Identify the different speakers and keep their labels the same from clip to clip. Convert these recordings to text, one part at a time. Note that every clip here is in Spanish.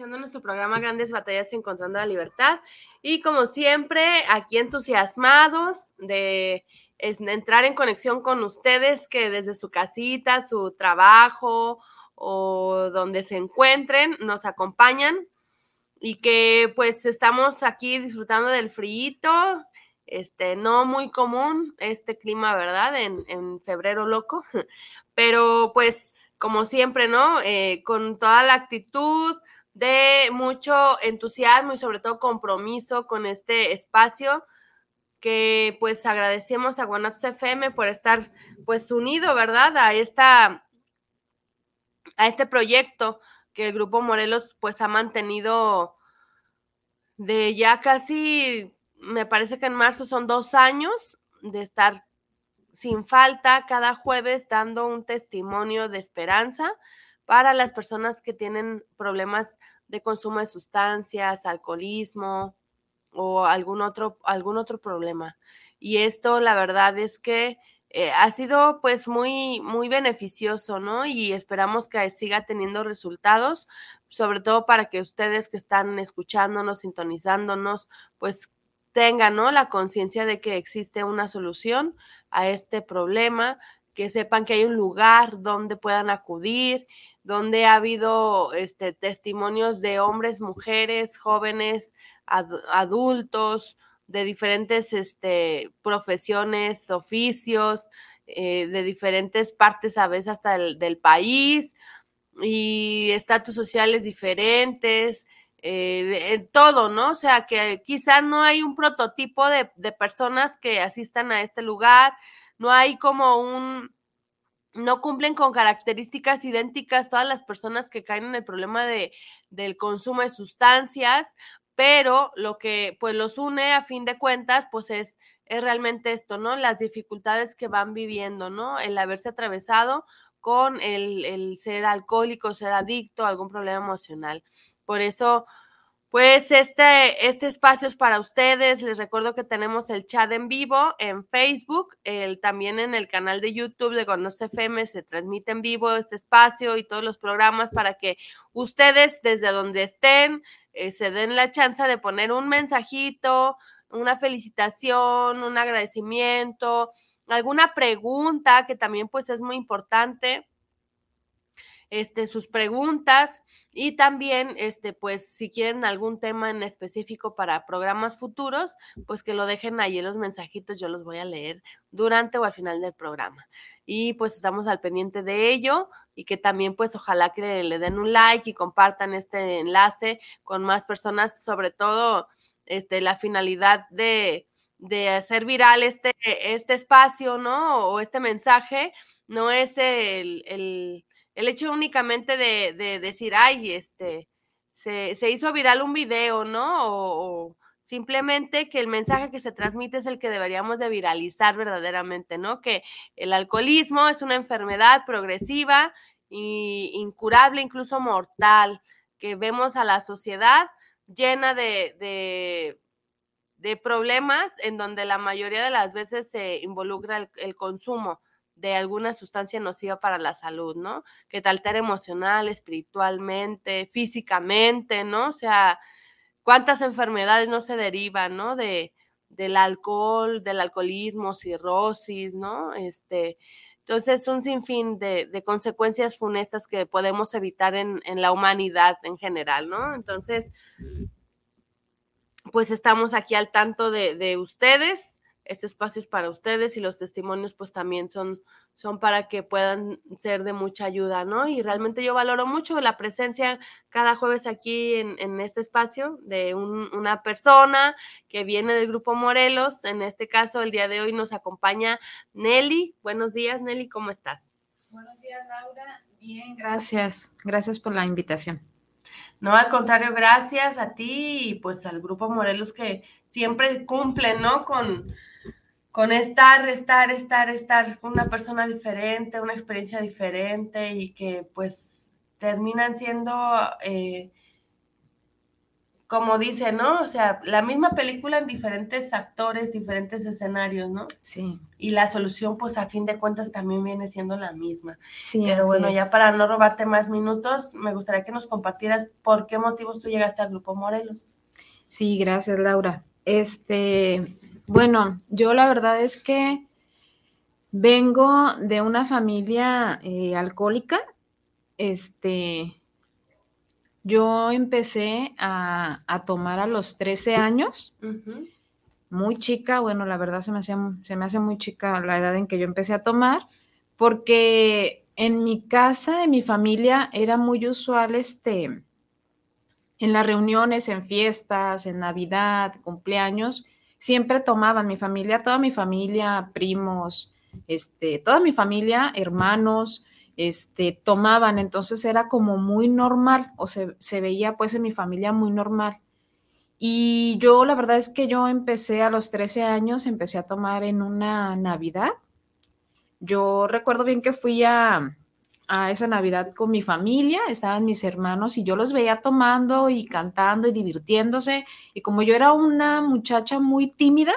Speaker 1: iniciando nuestro programa Grandes Batallas Encontrando la Libertad. Y como siempre, aquí entusiasmados de, entrar en conexión con ustedes que desde su casita, su trabajo o donde se encuentren, nos acompañan y que pues estamos aquí disfrutando del frío, este, no muy común este clima, ¿verdad? En, en febrero loco, pero pues como siempre, ¿no? Eh, con toda la actitud, de mucho entusiasmo y sobre todo compromiso con este espacio que pues agradecemos a Guanatos FM por estar pues unido, ¿verdad? A esta a este proyecto que el Grupo Morelos pues ha mantenido de ya casi, me parece que en marzo son dos años de estar sin falta cada jueves dando un testimonio de esperanza para las personas que tienen problemas de consumo de sustancias, alcoholismo o algún otro, algún otro problema. Y esto, la verdad es que eh, ha sido pues muy, muy beneficioso, ¿no? Y esperamos que siga teniendo resultados, sobre todo para que ustedes que están escuchándonos, sintonizándonos, pues tengan, ¿no? La conciencia de que existe una solución a este problema, que sepan que hay un lugar donde puedan acudir donde ha habido este, testimonios de hombres, mujeres, jóvenes, adultos, de diferentes este, profesiones, oficios, eh, de diferentes partes a veces hasta del país y estatus sociales diferentes, eh, todo, ¿no? O sea, que quizá no hay un prototipo de, de personas que asistan a este lugar, no hay como un, no cumplen con características idénticas todas las personas que caen en el problema de, del consumo de sustancias, pero lo que pues los une a fin de cuentas pues es, es realmente esto, ¿no? Las dificultades que van viviendo, ¿no? El haberse atravesado con el, el ser alcohólico, ser adicto, algún problema emocional. Por eso pues este, este espacio es para ustedes. Les recuerdo que tenemos el chat en vivo en Facebook, el, también en el canal de YouTube de Conoce FM se transmite en vivo este espacio y todos los programas para que ustedes desde donde estén eh, se den la chance de poner un mensajito, una felicitación, un agradecimiento, alguna pregunta que también pues es muy importante este, sus preguntas y también, este, pues, si quieren algún tema en específico para programas futuros, pues que lo dejen ahí en los mensajitos, yo los voy a leer durante o al final del programa. Y pues estamos al pendiente de ello y que también, pues, ojalá que le, den un like y compartan este enlace con más personas, sobre todo, este, la finalidad de, de hacer viral este, este espacio, ¿no? O este mensaje, no es el, el el hecho únicamente de, decir, ay, este, se, hizo viral un video, ¿no? O, simplemente que el mensaje que se transmite es el que deberíamos de viralizar verdaderamente, ¿no? Que el alcoholismo es una enfermedad progresiva e incurable, incluso mortal, que vemos a la sociedad llena de, de, problemas en donde la mayoría de las veces se involucra el consumo de alguna sustancia nociva para la salud, ¿no? Que te altera emocional, espiritualmente, físicamente, ¿no? O sea, cuántas enfermedades no se derivan, ¿no? De, del alcohol, del alcoholismo, cirrosis, ¿no? Este, entonces, un sinfín de, de consecuencias funestas que podemos evitar en, en, la humanidad en general, ¿no? Entonces, pues estamos aquí al tanto de, de ustedes, este espacio es para ustedes y los testimonios pues también son, son para que puedan ser de mucha ayuda, ¿no? Y realmente yo valoro mucho la presencia cada jueves aquí en, este espacio de una persona que viene del grupo Morelos. En este caso, el día de hoy nos acompaña Nelly. Buenos días, Nelly, ¿cómo estás?
Speaker 2: Buenos días, Laura. Bien, gracias. Gracias por la invitación.
Speaker 1: No, al contrario, gracias a ti y pues al grupo Morelos que siempre cumple, ¿no? Con, con estar, estar, estar, estar una persona diferente, una experiencia diferente y que pues terminan siendo, eh, como dice, ¿no? O sea, la misma película en diferentes actores, diferentes escenarios, ¿no?
Speaker 2: Sí.
Speaker 1: Y la solución pues a fin de cuentas también viene siendo la misma. Sí. Pero bueno, ya para no robarte más minutos, me gustaría que nos compartieras por qué motivos tú llegaste al Grupo Morelos.
Speaker 2: Sí, gracias Laura. Este, bueno, yo la verdad es que vengo de una familia eh, alcohólica. Este, yo empecé a, tomar a los 13 años, muy chica, bueno, la verdad se me, se me hace muy chica la edad en que yo empecé a tomar, porque en mi casa, en mi familia, era muy usual este, en las reuniones, en fiestas, en Navidad, cumpleaños, siempre tomaban, mi familia, toda mi familia, primos, este, toda mi familia, hermanos, este, tomaban, entonces era como muy normal, o se, se veía pues en mi familia muy normal. Y yo la verdad es que yo empecé a los 13 años, empecé a tomar en una Navidad. Yo recuerdo bien que fui a, a esa Navidad con mi familia, estaban mis hermanos y yo los veía tomando y cantando y divirtiéndose. Y como yo era una muchacha muy tímida,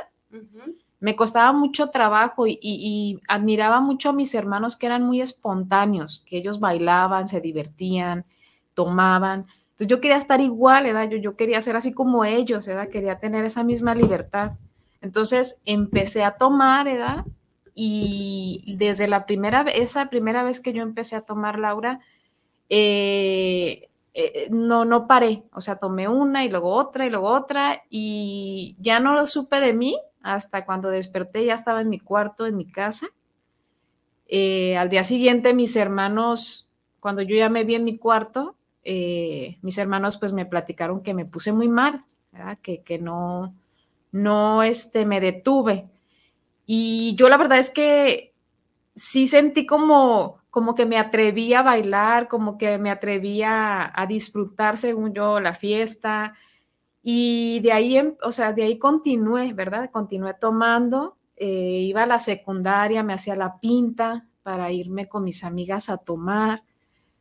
Speaker 2: me costaba mucho trabajo y, admiraba mucho a mis hermanos que eran muy espontáneos, que ellos bailaban, se divertían, tomaban. Entonces yo quería estar igual, ¿verdad? Yo, yo quería ser así como ellos, ¿verdad? Quería tener esa misma libertad. Entonces empecé a tomar, ¿verdad? Y desde la primera, esa primera vez que yo empecé a tomar Laura, eh, eh, no, no paré, o sea, tomé una y luego otra y luego otra y ya no lo supe de mí hasta cuando desperté, ya estaba en mi cuarto, en mi casa. Eh, al día siguiente mis hermanos, cuando yo ya me vi en mi cuarto, mis hermanos pues me platicaron que me puse muy mal, que, que no, no este, me detuve. Y yo la verdad es que sí sentí como, como que me atreví a bailar, como que me atreví a, disfrutar, según yo, la fiesta. Y de ahí, em, o sea, de ahí continué, ¿verdad? Continué tomando, eh, iba a la secundaria, me hacía la pinta para irme con mis amigas a tomar,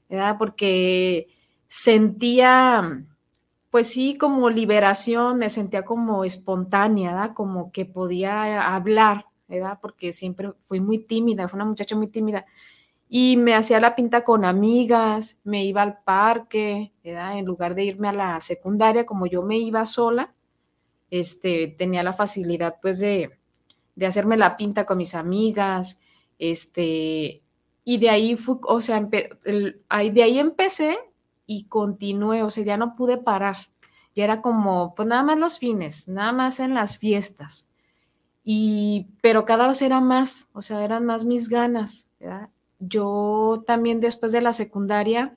Speaker 2: ¿verdad? Porque sentía, pues sí, como liberación, me sentía como espontánea, ¿verdad? Como que podía hablar, porque siempre fui muy tímida, fue una muchacha muy tímida. Y me hacía la pinta con amigas, me iba al parque, En lugar de irme a la secundaria, como yo me iba sola, este, tenía la facilidad pues de, de hacerme la pinta con mis amigas, este, y de ahí fui, o sea, de ahí empecé y continué, o sea, ya no pude parar. Ya era como, pues nada más los fines, nada más en las fiestas. Y, pero cada vez era más, o sea, eran más mis ganas. Yo también después de la secundaria,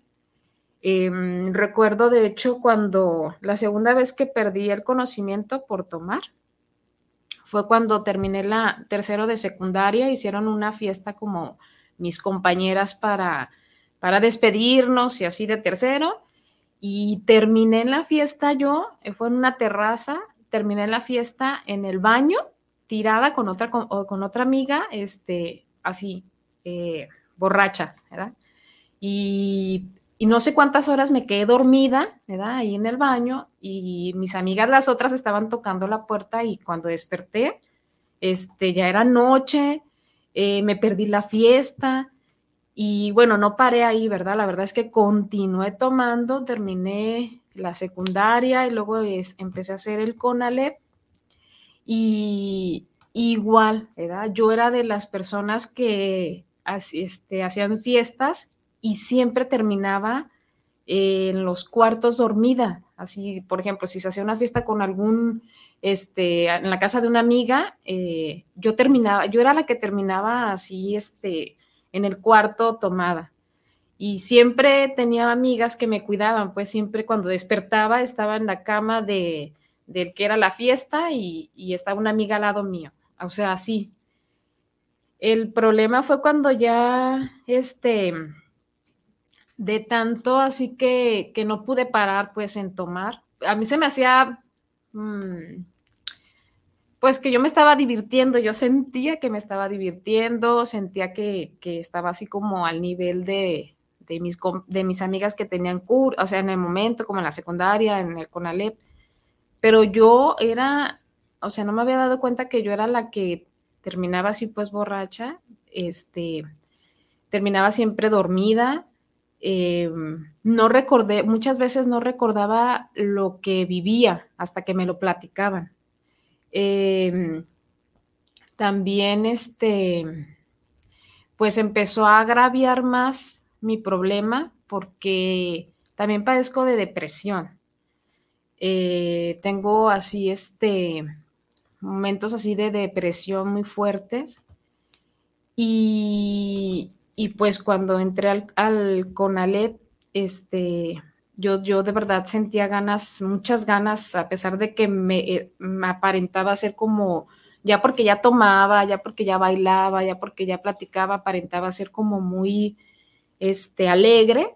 Speaker 2: em, recuerdo de hecho cuando la segunda vez que perdí el conocimiento por tomar, fue cuando terminé la tercero de secundaria, hicieron una fiesta como mis compañeras para, para despedirnos y así de tercero. Y terminé la fiesta yo, eh, fue en una terraza, terminé la fiesta en el baño tirada con otra, con, otra amiga, este, así, eh, borracha, ¿verdad? Y, no sé cuántas horas me quedé dormida, ¿verdad? Ahí en el baño y mis amigas las otras estaban tocando la puerta y cuando desperté, este, ya era noche, eh, me perdí la fiesta y bueno, no paré ahí, ¿verdad? La verdad es que continué tomando, terminé la secundaria y luego empecé a hacer el CONALEP y igual, ¿verdad? Yo era de las personas que este, hacían fiestas y siempre terminaba en los cuartos dormida. Así, por ejemplo, si se hacía una fiesta con algún, este, en la casa de una amiga, eh, yo terminaba, yo era la que terminaba así, este, en el cuarto tomada. Y siempre tenía amigas que me cuidaban, pues siempre cuando despertaba estaba en la cama de, del que era la fiesta y, estaba una amiga al lado mío. O sea, así. El problema fue cuando ya, este, de tanto así que, que no pude parar pues en tomar. A mí se me hacía, mm, pues que yo me estaba divirtiendo, yo sentía que me estaba divirtiendo, sentía que, que estaba así como al nivel de, de, mis, de mis amigas que tenían cur, o sea, en el momento, como en la secundaria, en el CONALEP, pero yo era, o sea, no me había dado cuenta que yo era la que terminaba así pues borracha, este, terminaba siempre dormida, eh, no recordé, muchas veces no recordaba lo que vivía hasta que me lo platicaban. Eh, también, este, pues empezó a agraviar más mi problema porque también padezco de depresión. Eh, tengo así, este, momentos así de depresión muy fuertes. Y, y pues cuando entré al, al CONALEP, este, yo, yo de verdad sentía ganas, muchas ganas, a pesar de que me, eh, me, aparentaba ser como, ya porque ya tomaba, ya porque ya bailaba, ya porque ya platicaba, aparentaba ser como muy este, alegre,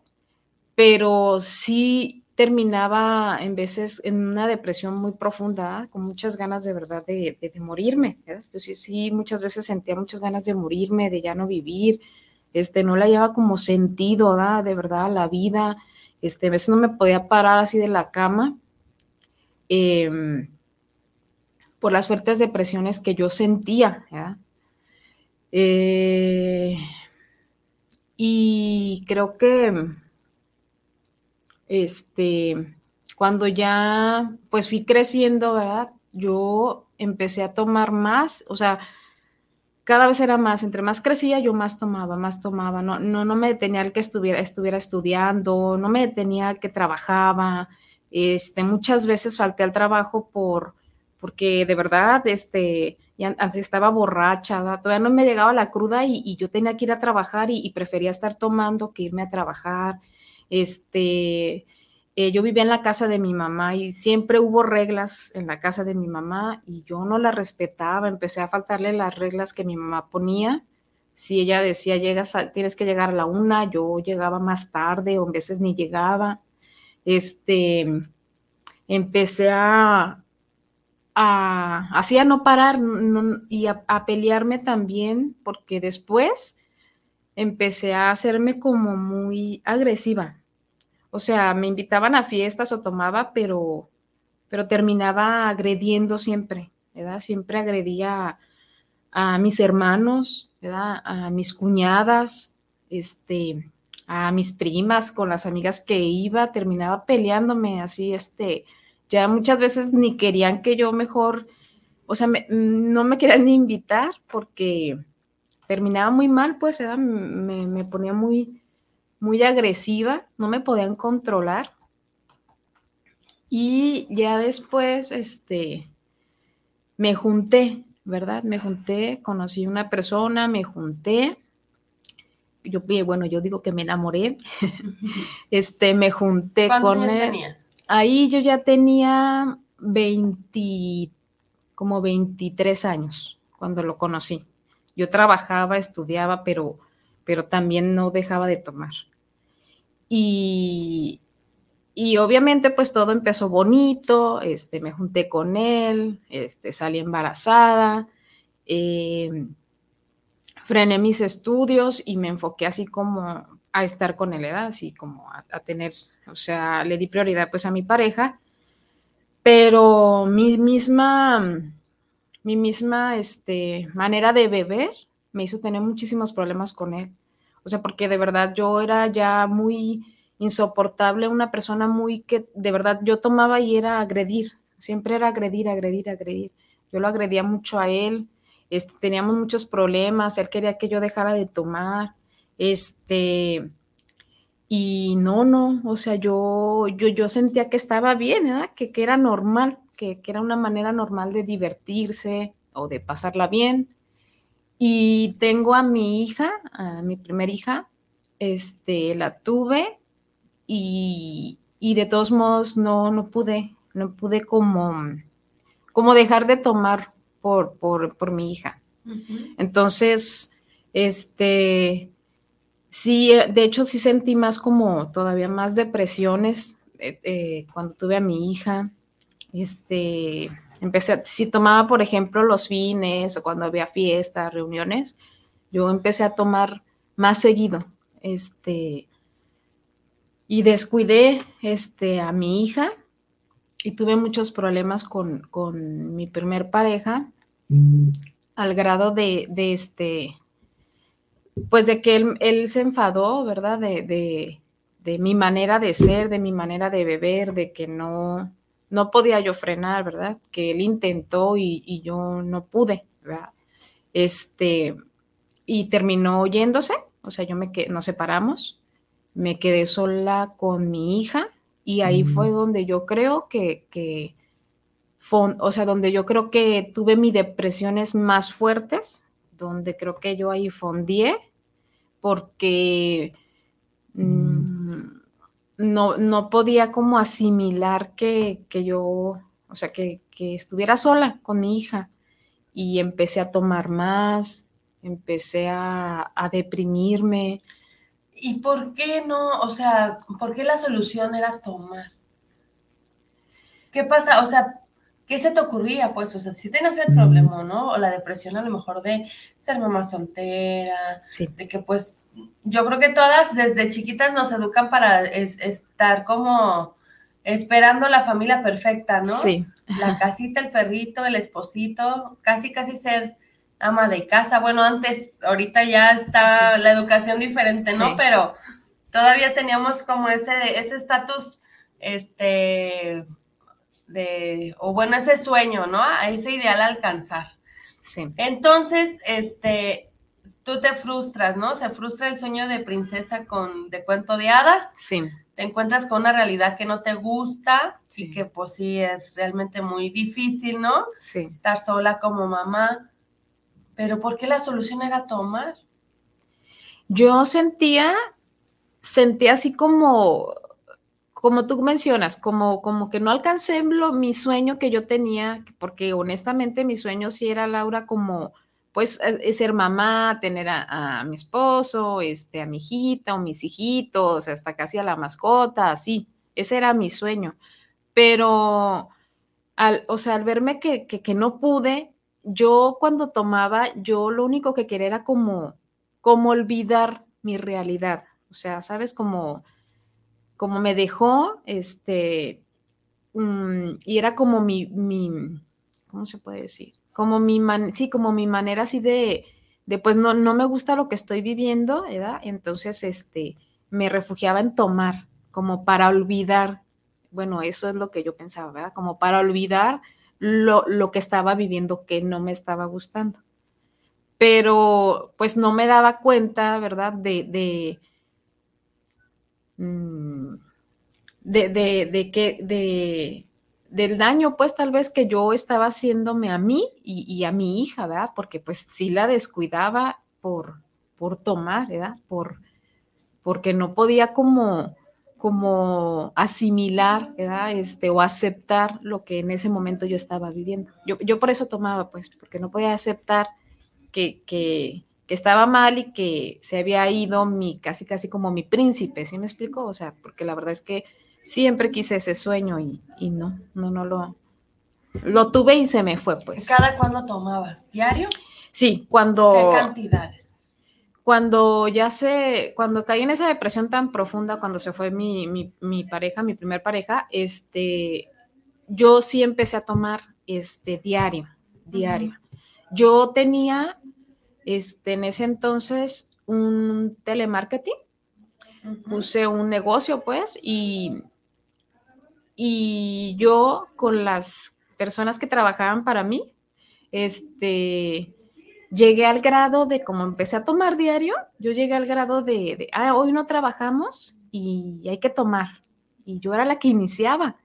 Speaker 2: pero sí terminaba en veces en una depresión muy profunda, con muchas ganas de verdad de, de, morirme. Yo sí, sí, muchas veces sentía muchas ganas de morirme, de ya no vivir, este, no la llevaba como sentido, ¿da? de verdad, la vida. Este, a veces no me podía parar así de la cama eh, por las fuertes depresiones que yo sentía. Eh, y creo que este, cuando ya pues fui creciendo, ¿verdad? Yo empecé a tomar más, o sea, cada vez era más, entre más crecía yo más tomaba, más tomaba, no, no, no me detenía el que estuviera, estuviera estudiando, no me detenía el que trabajaba, este, muchas veces falté al trabajo por, porque de verdad, este, ya antes estaba borracha, todavía no me llegaba la cruda y, yo tenía que ir a trabajar y prefería estar tomando que irme a trabajar, este, eh, yo vivía en la casa de mi mamá y siempre hubo reglas en la casa de mi mamá y yo no las respetaba, empecé a faltarle las reglas que mi mamá ponía. Si ella decía, llegas a, tienes que llegar a la una, yo llegaba más tarde o a veces ni llegaba. Este, empecé a, a así a no parar y a, a pelearme también porque después empecé a hacerme como muy agresiva o sea, me invitaban a fiestas o tomaba, pero, pero terminaba agrediendo siempre, ¿verdad? Siempre agredía a, mis hermanos. A mis cuñadas, este, a mis primas, con las amigas que iba, terminaba peleándome así, este, ya muchas veces ni querían que yo mejor, o sea, me, no me querían ni invitar porque terminaba muy mal, pues, me ponía muy, muy agresiva, no me podían controlar. Y ya después, este, me junté, ¿verdad? Me junté, conocí una persona, me junté. Yo, bueno, yo digo que me enamoré. Este, me junté con él. Tenías? Ahí yo ya tenía 20, como 23 años cuando lo conocí. Yo trabajaba, estudiaba, pero, pero también no dejaba de tomar. Y, y obviamente pues todo empezó bonito, este, me junté con él, este, salí embarazada, eh, frené mis estudios y me enfoqué así como a estar con él, ¿edad? así como a, a, tener, o sea, le di prioridad pues a mi pareja, pero mi misma, mi misma este, manera de beber me hizo tener muchísimos problemas con él. O sea, porque de verdad yo era ya muy insoportable, una persona muy que de verdad yo tomaba y era agredir, siempre era agredir, agredir, agredir. Yo lo agredía mucho a él, este, teníamos muchos problemas, él quería que yo dejara de tomar, este, y no, no, o sea, yo, yo, yo sentía que estaba bien. Que, que era normal, que, que era una manera normal de divertirse o de pasarla bien. Y tengo a mi hija, a mi primera hija, este, la tuve y, de todos modos no, no pude, no pude como, como dejar de tomar por, por, mi hija. Entonces, este, sí, de hecho sí sentí más como todavía más depresiones eh, eh, cuando tuve a mi hija. Este, empecé, si tomaba, por ejemplo, los fines o cuando había fiestas, reuniones, yo empecé a tomar más seguido, este, y descuidé, este, a mi hija y tuve muchos problemas con, mi primer pareja, al grado de, este, pues de que él, se enfadó, ¿verdad? De, de, mi manera de ser, de mi manera de beber, de que no, no podía yo frenar, ¿verdad? Que él intentó y, yo no pude, ¿verdad? Este, y terminó yéndose, o sea, yo me quedé, nos separamos, me quedé sola con mi hija y ahí fue donde yo creo que, que o sea, donde yo creo que tuve mis depresiones más fuertes, donde creo que yo ahí fondié, porque... Mm, no, no podía como asimilar que, yo, o sea, que, estuviera sola con mi hija. Y empecé a tomar más, empecé a, a deprimirme.
Speaker 1: ¿Y por qué no? O sea, ¿por qué la solución era tomar? ¿Qué pasa? O sea, ¿qué se te ocurría? Pues, o sea, si tienes el problema, ¿no? O la depresión a lo mejor de ser mamá soltera, de que pues yo creo que todas desde chiquitas nos educan para estar como esperando la familia perfecta, ¿no?
Speaker 2: Sí.
Speaker 1: La casita, el perrito, el esposito, casi, casi ser ama de casa. Bueno, antes, ahorita ya está la educación diferente, ¿no? Pero todavía teníamos como ese ese estatus, este, de, o bueno, ese sueño, ¿no? A ese ideal alcanzar.
Speaker 2: Sí.
Speaker 1: Entonces, este, tú te frustras, ¿no? Se frustra el sueño de princesa con, de cuento de hadas.
Speaker 2: Sí.
Speaker 1: Te encuentras con una realidad que no te gusta y que pues sí es realmente muy difícil, ¿no?
Speaker 2: Sí.
Speaker 1: Estar sola como mamá. Pero ¿por qué la solución era tomar?
Speaker 2: Yo sentía, sentía así como, como tú mencionas, como, como que no alcancé mi sueño que yo tenía, porque honestamente mi sueño sí era, Laura, como pues es ser mamá, tener a, mi esposo, este, a mi hijita o mis hijitos, hasta casi a la mascota, así, ese era mi sueño. Pero, al, o sea, al verme que, que, no pude, yo cuando tomaba, yo lo único que quería era como, como olvidar mi realidad, o sea, ¿sabes? Como como me dejó, este, mm, y era como mi, mi, ¿cómo se puede decir? Como mi, man, sí, como mi manera así de, de, pues no, no me gusta lo que estoy viviendo, ¿verdad? Entonces, este, me refugiaba en tomar, como para olvidar, bueno, eso es lo que yo pensaba, ¿verdad? Como para olvidar lo, lo que estaba viviendo que no me estaba gustando. Pero, pues no me daba cuenta, ¿verdad? de, de Mm, de, de, de, del daño, pues tal vez que yo estaba haciéndome a mí y, a mi hija, ¿verdad? Porque pues sí la descuidaba por, por tomar, ¿verdad? Por, porque no podía como, como asimilar, ¿verdad? Este, o aceptar lo que en ese momento yo estaba viviendo. Yo, yo por eso tomaba, pues, porque no podía aceptar que, que, que estaba mal y que se había ido mi, casi casi como mi príncipe, ¿sí me explico? O sea, porque la verdad es que siempre quise ese sueño y, no, no, no lo, lo tuve y se me fue, pues.
Speaker 1: ¿Cada cuándo tomabas? ¿Diario?
Speaker 2: Sí, cuando...
Speaker 1: ¿Qué cantidades?
Speaker 2: Cuando ya se, cuando caí en esa depresión tan profunda, cuando se fue mi, mi, pareja, mi primer pareja, este, yo sí empecé a tomar, este, diario, diario. Yo tenía este, en ese entonces un telemarketing, puse un negocio pues y, y yo con las personas que trabajaban para mí, este, llegué al grado de, como empecé a tomar diario, yo llegué al grado de, ah, hoy no trabajamos y hay que tomar. Y yo era la que iniciaba.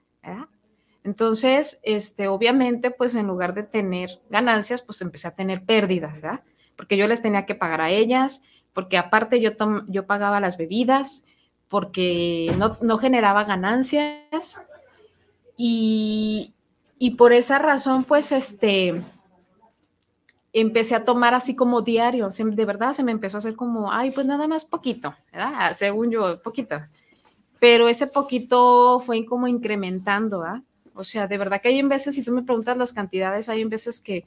Speaker 2: Entonces, este, obviamente, pues en lugar de tener ganancias, pues empecé a tener pérdidas, ¿verdad? porque yo les tenía que pagar a ellas, porque aparte yo, yo pagaba las bebidas, porque no, no generaba ganancias y, y por esa razón, pues, este, empecé a tomar así como diario, de verdad se me empezó a hacer como, ay, pues nada más poquito, ¿verdad? Según yo, poquito. Pero ese poquito fue como incrementando, ¿ah? O sea, de verdad que hay en veces, si tú me preguntas las cantidades, hay en veces que,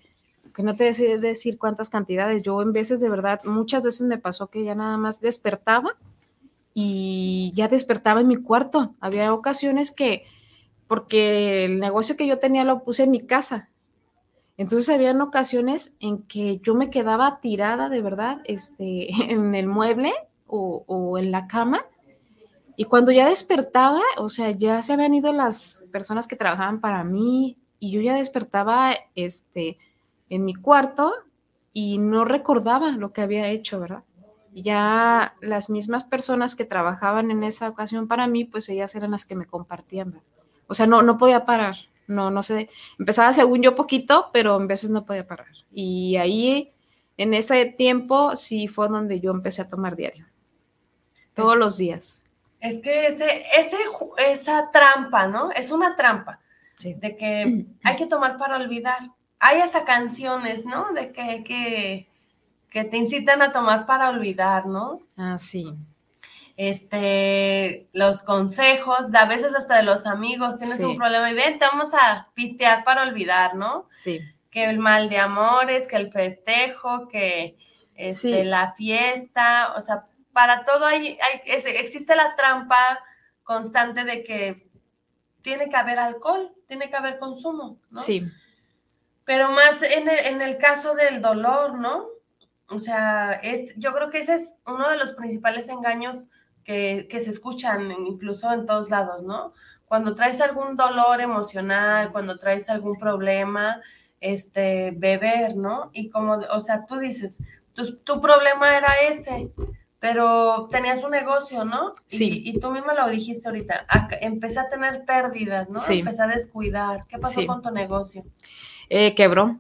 Speaker 2: que no te decide decir cuántas cantidades. Yo en veces, de verdad, muchas veces me pasó que ya nada más despertaba y ya despertaba en mi cuarto. Había ocasiones que, porque el negocio que yo tenía lo puse en mi casa. Entonces habían ocasiones en que yo me quedaba tirada de verdad este, en el mueble o, en la cama y cuando ya despertaba, o sea, ya se habían ido las personas que trabajaban para mí y yo ya despertaba este, en mi cuarto y no recordaba lo que había hecho, ¿verdad? ya las mismas personas que trabajaban en esa ocasión para mí, pues ellas eran las que me compartían, ¿verdad? O sea, no, no podía parar, no, no sé, empezaba según yo poquito, pero en veces no podía parar. Y ahí, en ese tiempo, sí fue donde yo empecé a tomar diario, todos los días.
Speaker 1: Es que ese, ese, esa trampa, ¿no? Es una trampa de que hay que tomar para olvidar. Hay hasta canciones, ¿no? De que, que, que te incitan a tomar para olvidar, ¿no?
Speaker 2: Ah, sí.
Speaker 1: Este, los consejos, a veces hasta de los amigos, tienes un problema y ven, te vamos a pistear para olvidar, ¿no?
Speaker 2: Sí.
Speaker 1: Que el mal de amores, que el festejo, que este, la fiesta, o sea, para todo hay, existe la trampa constante de que tiene que haber alcohol, tiene que haber consumo, ¿no?
Speaker 2: Sí.
Speaker 1: Pero más en el, en el caso del dolor, ¿no? O sea, es, yo creo que ese es uno de los principales engaños que, que, se escuchan incluso en todos lados, ¿no? Cuando traes algún dolor emocional, cuando traes algún problema, este, beber, ¿no? Y como, o sea, tú dices, tu, tu problema era ese, pero tenías un negocio, ¿no?
Speaker 2: Sí.
Speaker 1: Y, tú misma lo dijiste ahorita, empecé a tener pérdidas, ¿no?
Speaker 2: Sí.
Speaker 1: Empecé a descuidar. ¿Qué pasó con tu negocio?
Speaker 2: Eh, quebró.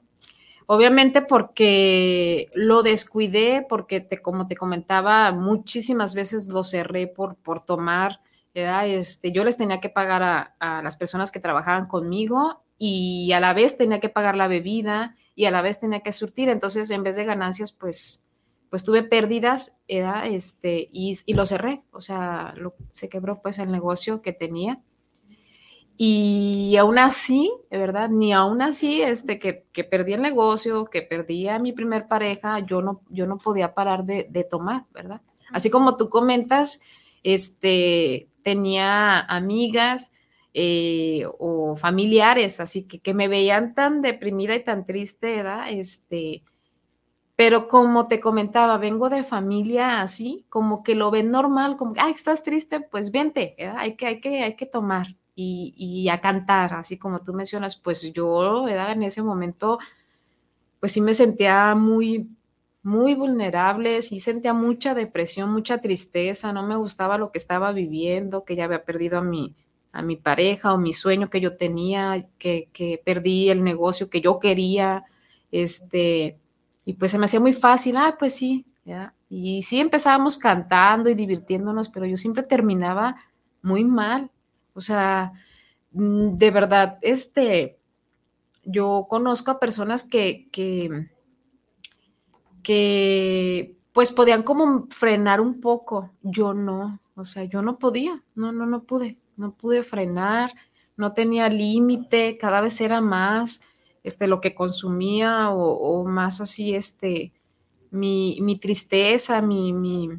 Speaker 2: Obviamente porque lo descuidé, porque te, como te comentaba, muchísimas veces lo cerré por, por tomar, ¿verdad? Este, yo les tenía que pagar a, a las personas que trabajaban conmigo y a la vez tenía que pagar la bebida y a la vez tenía que surtir. Entonces, en vez de ganancias, pues pues tuve pérdidas este, y, y, lo cerré, o sea, se quebró pues el negocio que tenía. Y aún así, de verdad, ni aún así, este, que, que, perdí el negocio, que perdí a mi primer pareja, yo no, yo no podía parar de, de tomar, ¿verdad? Así como tú comentas, este, tenía amigas eh, o familiares, así que, que me veían tan deprimida y tan triste, ¿verdad? Este, pero como te comentaba, vengo de familia así, como que lo ven normal, como, ay, estás triste, pues vente, hay que, hay que, hay que tomar y, a cantar, así como tú mencionas, pues yo. En ese momento, pues sí me sentía muy, muy vulnerable, sí sentía mucha depresión, mucha tristeza, no me gustaba lo que estaba viviendo, que ya había perdido a mi, a mi pareja o mi sueño que yo tenía, que, que perdí el negocio que yo quería, este y pues se me hacía muy fácil, ah, pues sí. Y sí empezábamos cantando y divirtiéndonos, pero yo siempre terminaba muy mal. O sea, mm, de verdad, este, yo conozco a personas que, que, que pues podían como frenar un poco. Yo no, o sea, yo no podía, no, no, no pude, no pude frenar, no tenía límite, cada vez era más este, lo que consumía o, más así, este, mi, tristeza, mi, mi,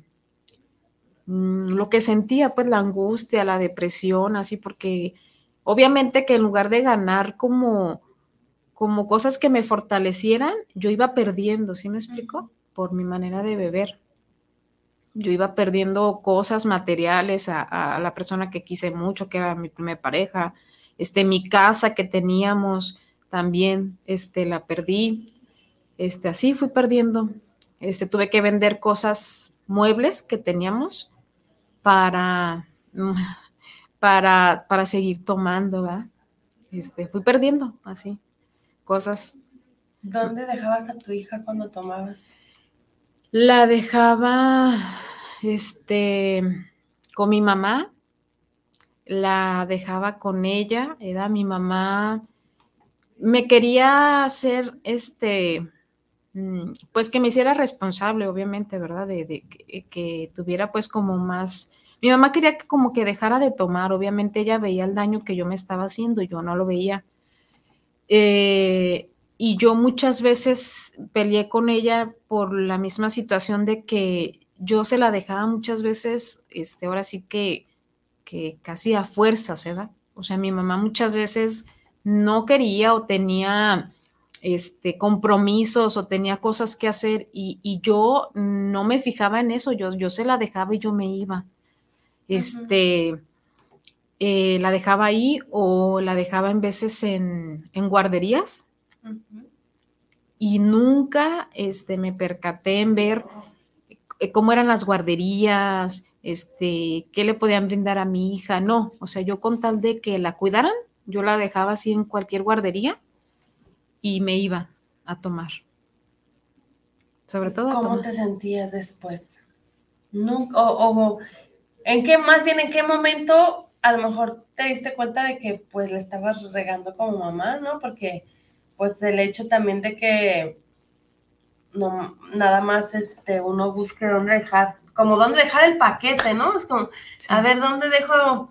Speaker 2: mm, lo que sentía, pues la angustia, la depresión, así, porque obviamente que en lugar de ganar como, como cosas que me fortalecieran, yo iba perdiendo, ¿sí me explico? Por mi manera de beber. Yo iba perdiendo cosas materiales a, a la persona que quise mucho, que era mi primera pareja, este, mi casa que teníamos, también este, la perdí. Este, así fui perdiendo. Este, tuve que vender cosas, muebles que teníamos para, para, para seguir tomando, ¿verdad? Este, fui perdiendo así cosas.
Speaker 1: ¿Dónde dejabas a tu hija cuando tomabas?
Speaker 2: La dejaba, este, con mi mamá, la dejaba con ella, era mi mamá, me quería hacer, este, pues que me hiciera responsable, obviamente, ¿verdad? De, que, tuviera pues como más, mi mamá quería que como que dejara de tomar, obviamente ella veía el daño que yo me estaba haciendo, yo no lo veía. Eh, y yo muchas veces peleé con ella por la misma situación de que yo se la dejaba muchas veces, este, ahora sí que, que casi a fuerzas, ¿verdad? O sea, mi mamá muchas veces no quería o tenía este, compromisos o tenía cosas que hacer y, yo no me fijaba en eso, yo, yo se la dejaba y yo me iba. Este, eh, la dejaba ahí o la dejaba en veces en, en guarderías y nunca este, me percaté en ver eh, cómo eran las guarderías, este, qué le podían brindar a mi hija. No, o sea, yo con tal de que la cuidaran, yo la dejaba así en cualquier guardería y me iba a tomar.
Speaker 1: Sobre todo. ¿Cómo te sentías después? Nunca, o, en qué, más bien, en qué momento a lo mejor te diste cuenta de que pues le estabas regando como mamá, ¿no? Porque pues el hecho también de que no, nada más este, uno busque dónde dejar, como dónde dejar el paquete, ¿no? Es como, a ver, ¿dónde dejo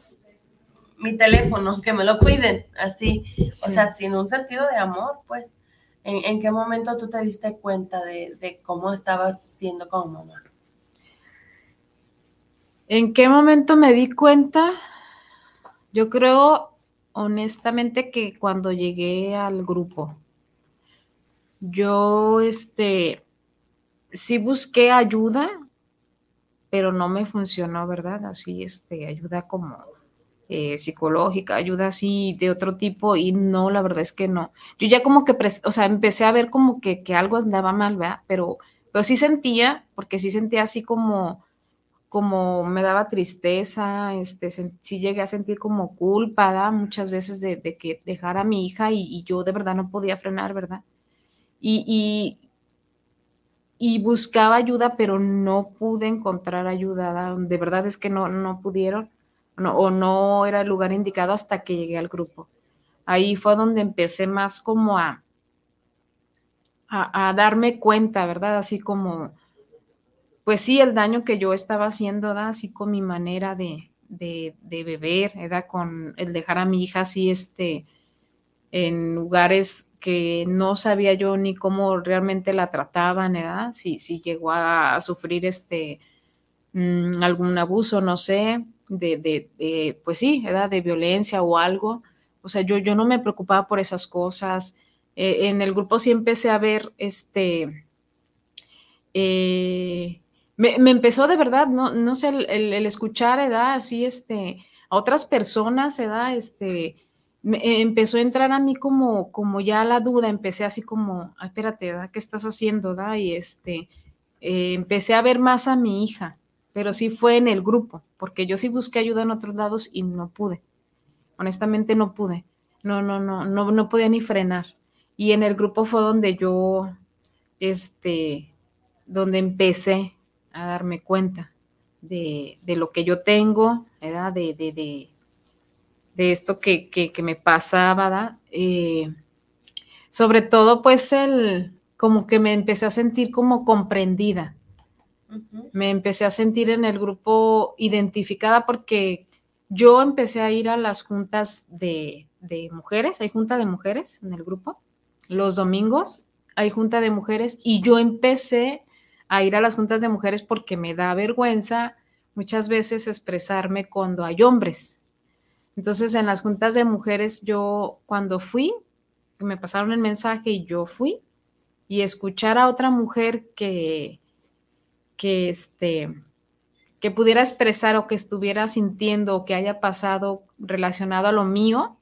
Speaker 1: mi teléfono? Que me lo cuiden, así, o sea, sin un sentido de amor, pues. ¿En, qué momento tú te diste cuenta de, de cómo estabas siendo como mamá?
Speaker 2: ¿En qué momento me di cuenta? Yo creo honestamente que cuando llegué al grupo, yo este sí busqué ayuda, pero no me funcionó, ¿verdad? Así, este, ayuda como eh, psicológica, ayuda así de otro tipo, y no, la verdad es que no. Yo ya como que, o sea, empecé a ver como que, que algo andaba mal, ¿verdad? Pero, pero sí sentía, porque sí sentía así como, como me daba tristeza, este, sí llegué a sentir como culpa, Muchas veces de, que dejara a mi hija y, yo de verdad no podía frenar, ¿verdad? Y, y, buscaba ayuda, pero no pude encontrar ayuda, de verdad es que no, no pudieron o no era el lugar indicado hasta que llegué al grupo. Ahí fue donde empecé más como a, a, darme cuenta, ¿verdad? Así como pues sí, el daño que yo estaba haciendo, ¿da? así con mi manera de, de, beber, ¿da? con el dejar a mi hija así este, en lugares que no sabía yo ni cómo realmente la trataban, ¿verdad? Si, si llegó a, sufrir este, mm, algún abuso, no sé, de, de, pues sí. De violencia o algo. O sea, yo, yo no me preocupaba por esas cosas. Eh, en el grupo sí empecé a ver, este, eh, me, empezó de verdad, no, no sé, el, escuchar, edad, así, este, a otras personas, edad, este, me, eh, empezó a entrar a mí como, como ya la duda, empecé así como, espérate. ¿Qué estás haciendo? Y este, empecé a ver más a mi hija, pero sí fue en el grupo, porque yo sí busqué ayuda en otros lados y no pude. Honestamente no pude. No, no, no, no, no podía ni frenar. Y en el grupo fue donde yo, este, donde empecé a darme cuenta de, lo que yo tengo, ¿verdad? De, de, de esto que, me pasaba, eh, sobre todo, pues, el, como que me empecé a sentir como comprendida. Me empecé a sentir en el grupo identificada porque yo empecé a ir a las juntas de, mujeres, hay junta de mujeres en el grupo, los domingos hay junta de mujeres y yo empecé a ir a las juntas de mujeres porque me da vergüenza muchas veces expresarme cuando hay hombres. Entonces, en las juntas de mujeres, yo cuando fui, me pasaron el mensaje y yo fui, y escuchar a otra mujer que, que, este, que pudiera expresar o que estuviera sintiendo o que haya pasado relacionado a lo mío,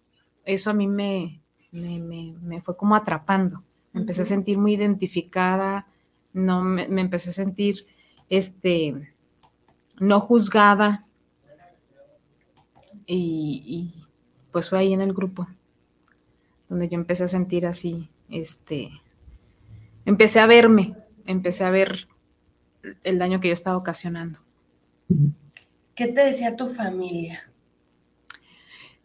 Speaker 2: eso a mí me, me, fue como atrapando. Me empecé a sentir muy identificada, no me, empecé a sentir este no juzgada y, pues fue ahí en el grupo donde yo empecé a sentir así este empecé a verme empecé a ver el daño que yo estaba ocasionando.
Speaker 1: ¿Qué te decía tu familia?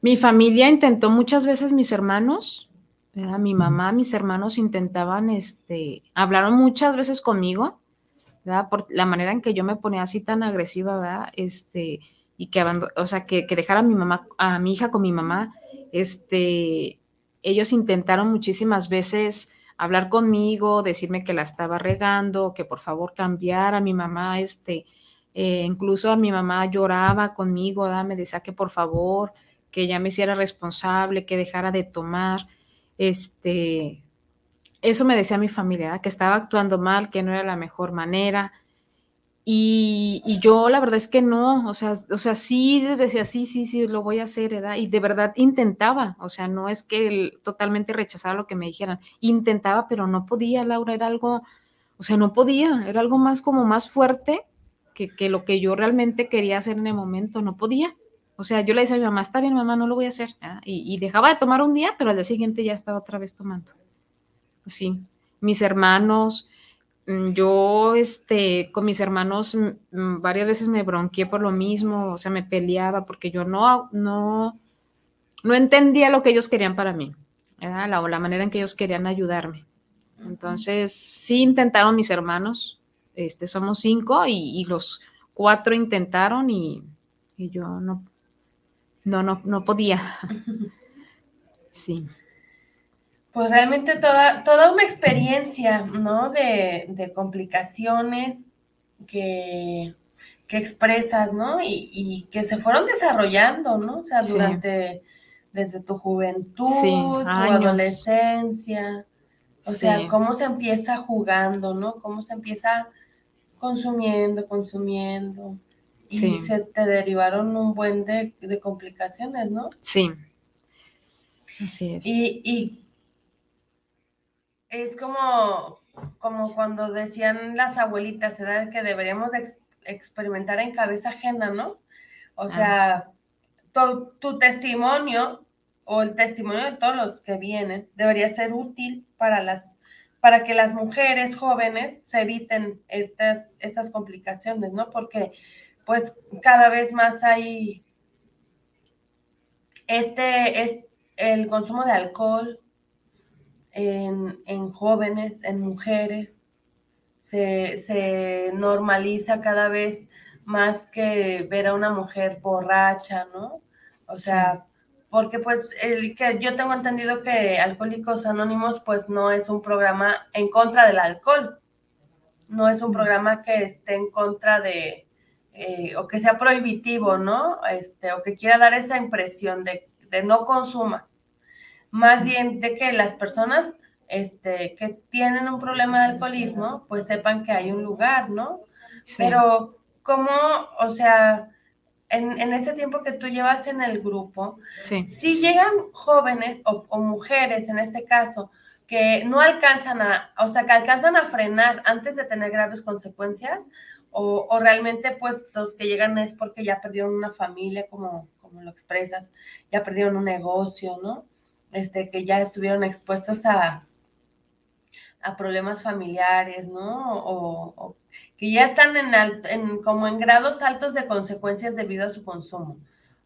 Speaker 2: Mi familia intentó muchas veces mis hermanos, mi mamá, mis hermanos intentaban, este, hablaron muchas veces conmigo, ¿verdad? Por la manera en que yo me ponía así tan agresiva, ¿verdad? Este, y que, o sea, que, que dejara a mi mamá, a mi hija con mi mamá, este, ellos intentaron muchísimas veces hablar conmigo, decirme que la estaba regando, que por favor cambiara mi mamá, este, eh, incluso a mi mamá lloraba conmigo, me decía que por favor, que ya me hiciera responsable, que dejara de tomar. Este, eso me decía mi familia, que estaba actuando mal, que no era la mejor manera. Y, yo la verdad es que no, o sea, o sea, sí les decía, sí, sí, sí, lo voy a hacer, ¿verdad? Y de verdad intentaba, o sea, no es que totalmente rechazara lo que me dijeran, intentaba, pero no podía, Laura, era algo, o sea, no podía, era algo más como más fuerte que, que lo que yo realmente quería hacer en el momento, no podía. O sea, yo le decía a mi mamá, está bien, mamá, no lo voy a hacer. Y, dejaba de tomar un día, pero al día siguiente ya estaba otra vez tomando. Sí, mis hermanos, yo, este, con mis hermanos mm, mm, varias veces me bronqueé por lo mismo, o sea, me peleaba porque yo no, no, no entendía lo que ellos querían para mí, La, o la manera en que ellos querían ayudarme. Entonces, sí intentaron mis hermanos, este, somos cinco y, los cuatro intentaron y, y yo no, no, no, no podía. Sí.
Speaker 1: Pues realmente toda, toda una experiencia, ¿no? De, complicaciones que, expresas, ¿no? Y, que se fueron desarrollando, ¿no? O sea, durante, desde tu juventud, tu adolescencia. O sea, cómo se empieza jugando, ¿no? Cómo se empieza consumiendo, consumiendo y se te derivaron un buen de, complicaciones, ¿no?
Speaker 2: Sí. Así es.
Speaker 1: Y, es como, como cuando decían las abuelitas, ¿verdad? Que deberíamos experimentar en cabeza ajena, ¿no? O sea, tu, tu, testimonio o el testimonio de todos los que vienen debería ser útil para las para que las mujeres jóvenes se eviten estas, estas complicaciones, ¿no? Porque pues cada vez más hay este es el consumo de alcohol en, jóvenes, en mujeres, se, normaliza cada vez más que ver a una mujer borracha, ¿no? O sea, porque pues el que yo tengo entendido que Alcohólicos Anónimos pues no es un programa en contra del alcohol, no es un programa que esté en contra de, eh, o que sea prohibitivo, ¿no? Este, o que quiera dar esa impresión de, no consuma. Más bien de que las personas este, que tienen un problema de alcoholismo, pues sepan que hay un lugar, ¿no? Pero, ¿cómo, o sea, en, ese tiempo que tú llevas en el grupo, si llegan jóvenes o, o, mujeres en este caso que no alcanzan a, o sea, que alcanzan a frenar antes de tener graves consecuencias, o, realmente pues los que llegan es porque ya perdieron una familia, como, como lo expresas, ya perdieron un negocio, ¿no? Este, que ya estuvieron expuestos a, a problemas familiares, ¿no? O, que ya están en, en, como en grados altos de consecuencias debido a su consumo.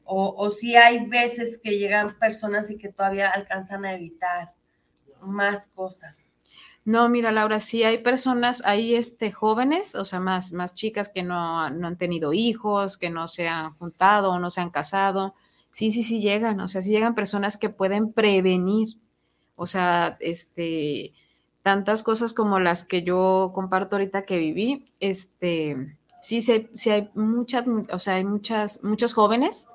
Speaker 1: O, si hay veces que llegan personas y que todavía alcanzan a evitar más cosas.
Speaker 2: No, mira, Laura, sí hay personas, hay este, jóvenes, o sea, más, más chicas que no, no han tenido hijos, que no se han juntado no se han casado. Sí, sí, sí llegan, o sea, sí llegan personas que pueden prevenir, o sea, este, tantas cosas como las que yo comparto ahorita que viví, este, sí, sí, sí hay muchas, o sea, hay muchas, muchos jóvenes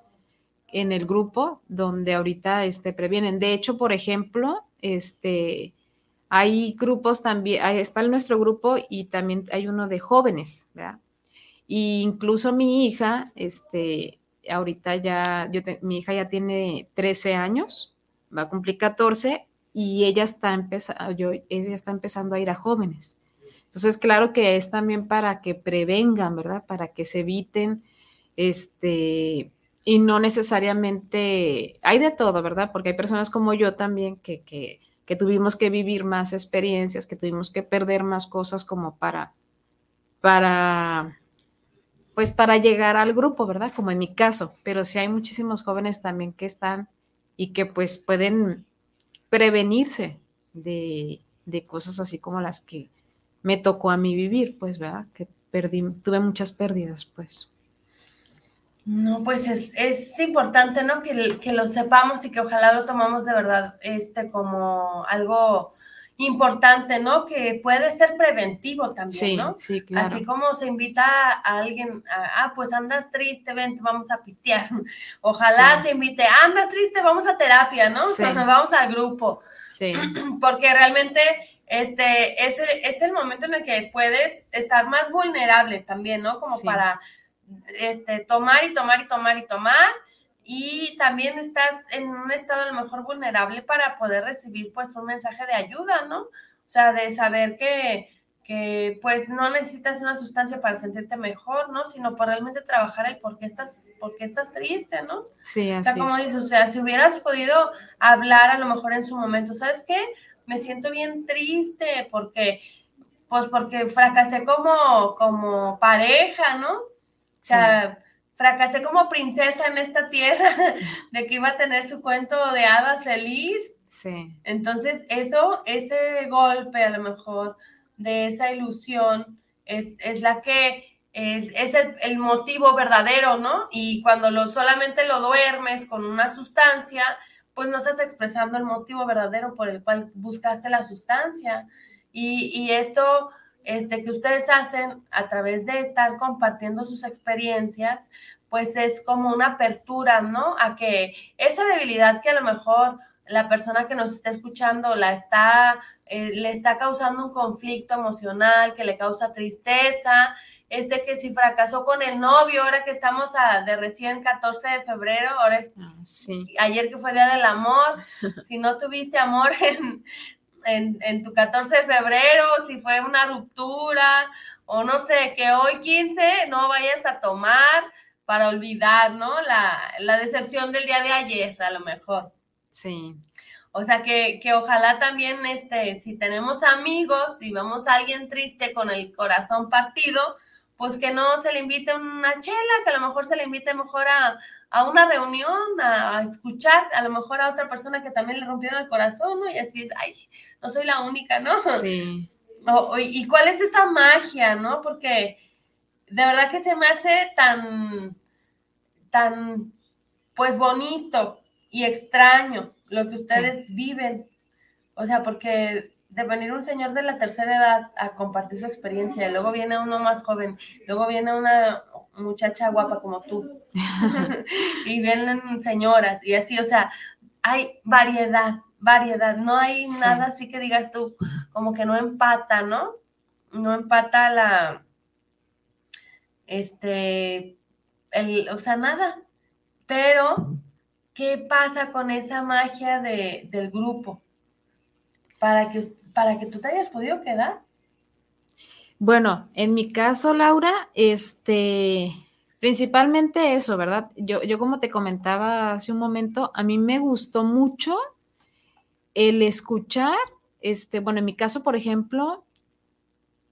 Speaker 2: en el grupo donde ahorita, este, previenen. De hecho, por ejemplo, este, hay grupos también, está nuestro grupo y también hay uno de jóvenes, ¿verdad? Y incluso mi hija, este, ahorita ya, mi hija ya tiene 13 años, va a cumplir 14 y ella está, empezando, ella está empezando a ir a jóvenes. Entonces, claro que es también para que prevengan, ¿verdad? Para que se eviten, este, y no necesariamente, hay de todo, ¿verdad? Porque hay personas como yo también que, que que tuvimos que vivir más experiencias, que tuvimos que perder más cosas como para, para, pues para llegar al grupo, ¿verdad? Como en mi caso, pero sí hay muchísimos jóvenes también que están y que pues pueden prevenirse de, de cosas así como las que me tocó a mí vivir, pues, ¿verdad? Que perdí, tuve muchas pérdidas, pues.
Speaker 1: No, pues es, importante, ¿no? Que, que, lo sepamos y que ojalá lo tomamos de verdad, este, como algo importante, ¿no? Que puede ser preventivo también, ¿no?
Speaker 2: Sí, claro.
Speaker 1: Así como se invita a alguien, ah, pues andas triste, ven, vamos a pistear. Ojalá se invite, andas triste, vamos a terapia, ¿no? Sí. vamos al grupo.
Speaker 2: Sí.
Speaker 1: Porque realmente este es el, es el momento en el que puedes estar más vulnerable también, ¿no? Como para este, tomar y tomar y tomar y tomar. Y también estás en un estado a lo mejor vulnerable para poder recibir pues un mensaje de ayuda, ¿no? O sea, de saber que, que pues no necesitas una sustancia para sentirte mejor, ¿no? Sino para realmente trabajar el por qué estás, por qué estás triste, ¿no?
Speaker 2: Sí, así
Speaker 1: O sea, como dices, o sea, si hubieras podido hablar a lo mejor en su momento, ¿sabes qué? Me siento bien triste porque, pues porque fracasé como, como pareja, ¿no? O sea, fracasé como princesa en esta tierra, de que iba a tener su cuento de hadas feliz.
Speaker 2: Sí.
Speaker 1: Entonces, eso, ese golpe a lo mejor de esa ilusión es, es la que es, es el, el, motivo verdadero, ¿no? Y cuando lo, solamente lo duermes con una sustancia, pues no estás expresando el motivo verdadero por el cual buscaste la sustancia. Y, y esto este, que ustedes hacen a través de estar compartiendo sus experiencias, pues es como una apertura, ¿no? A que esa debilidad que a lo mejor la persona que nos está escuchando la está, eh, le está causando un conflicto emocional, que le causa tristeza, es de que si fracasó con el novio, ahora que estamos a, de recién 14 de febrero, ahora es
Speaker 2: ah, sí.
Speaker 1: ayer que fue Día del Amor, si no tuviste amor en, en, tu 14 de febrero, si fue una ruptura o no sé, que hoy 15 no vayas a tomar para olvidar, ¿no? La, decepción del día de ayer, a lo mejor.
Speaker 2: Sí.
Speaker 1: O sea, que, que, ojalá también, este, si tenemos amigos y vemos a alguien triste con el corazón partido, pues que no se le invite una chela, que a lo mejor se le invite mejor a, a una reunión, a, escuchar a lo mejor a otra persona que también le rompieron el corazón, ¿no? Y así es, ay, no soy la única, ¿no?
Speaker 2: Sí.
Speaker 1: ¿Y cuál es esa magia, no? Porque de verdad que se me hace tan, tan, pues bonito y extraño lo que ustedes viven. O sea, porque de venir un señor de la tercera edad a compartir su experiencia, y luego viene uno más joven, luego viene una muchacha guapa como tú, y vienen señoras, y así, o sea, hay variedad, variedad, no hay sí. nada así que digas tú, como que no empata, ¿no? No empata la, este, el, o sea, nada, pero, ¿qué pasa con esa magia de, del grupo? Para que para que tú te hayas podido quedar?
Speaker 2: Bueno, en mi caso, Laura, este, principalmente eso, ¿verdad? Yo, yo como te comentaba hace un momento, a mí me gustó mucho el escuchar, este, bueno, en mi caso, por ejemplo,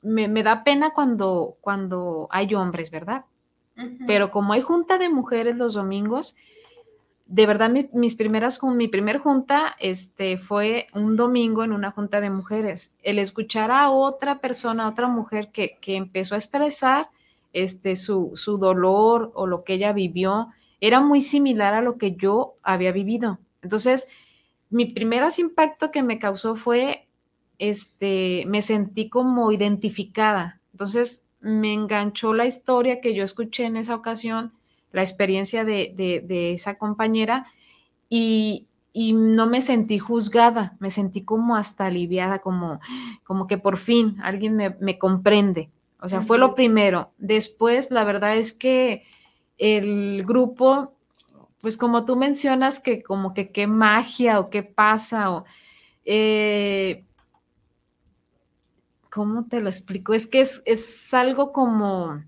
Speaker 2: me, me da pena cuando, cuando hay hombres, ¿verdad? Uh -huh. Pero como hay junta de mujeres los domingos, de verdad mi, mis primeras, mi primer junta este, fue un domingo en una junta de mujeres. El escuchar a otra persona, otra mujer que, que empezó a expresar este, su, su, dolor o lo que ella vivió, era muy similar a lo que yo había vivido. Entonces, mi primer impacto que me causó fue, este, me sentí como identificada. Entonces, me enganchó la historia que yo escuché en esa ocasión la experiencia de, de, de esa compañera y, y, no me sentí juzgada, me sentí como hasta aliviada, como, como que por fin alguien me, me comprende. O sea, fue lo primero. Después, la verdad es que el grupo, pues como tú mencionas, que como que qué magia o qué pasa, o, eh, ¿cómo te lo explico? Es que es, es algo como,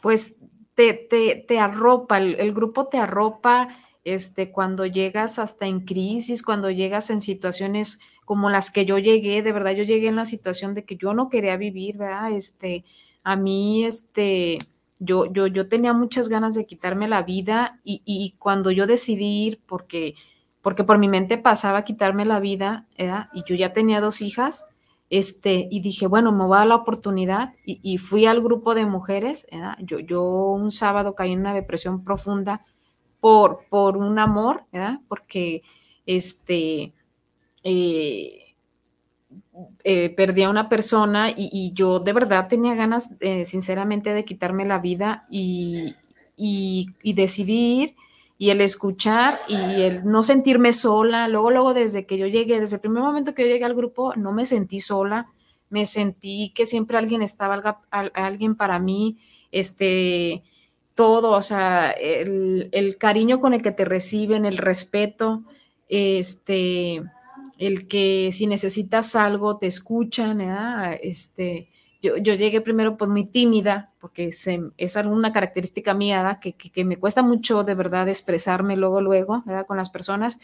Speaker 2: pues te, te, te arropa, el, grupo te arropa este, cuando llegas hasta en crisis, cuando llegas en situaciones como las que yo llegué, de verdad yo llegué en la situación de que yo no quería vivir, ¿verdad? Este, a mí, este, yo, yo, yo tenía muchas ganas de quitarme la vida y, y cuando yo decidí ir, porque, porque por mi mente pasaba quitarme la vida. Y yo ya tenía dos hijas, este, y dije, bueno, me voy a la oportunidad y, y fui al grupo de mujeres. Yo, yo un sábado caí en una depresión profunda por, por un amor. Porque, este, eh, eh, perdí a una persona y, yo de verdad tenía ganas, eh, sinceramente, de quitarme la vida y, y, y, decidí ir y el escuchar y el no sentirme sola. Luego, luego, desde que yo llegué, desde el primer momento que yo llegué al grupo, no me sentí sola, me sentí que siempre alguien estaba, alguien para mí, este, todo, o sea, el, el cariño con el que te reciben, el respeto, este, el que si necesitas algo te escuchan, ¿verdad? Este, yo, yo, llegué primero pues muy tímida, porque es alguna característica mía, que, que, que, me cuesta mucho de verdad expresarme luego, luego, ¿verdad? Con las personas,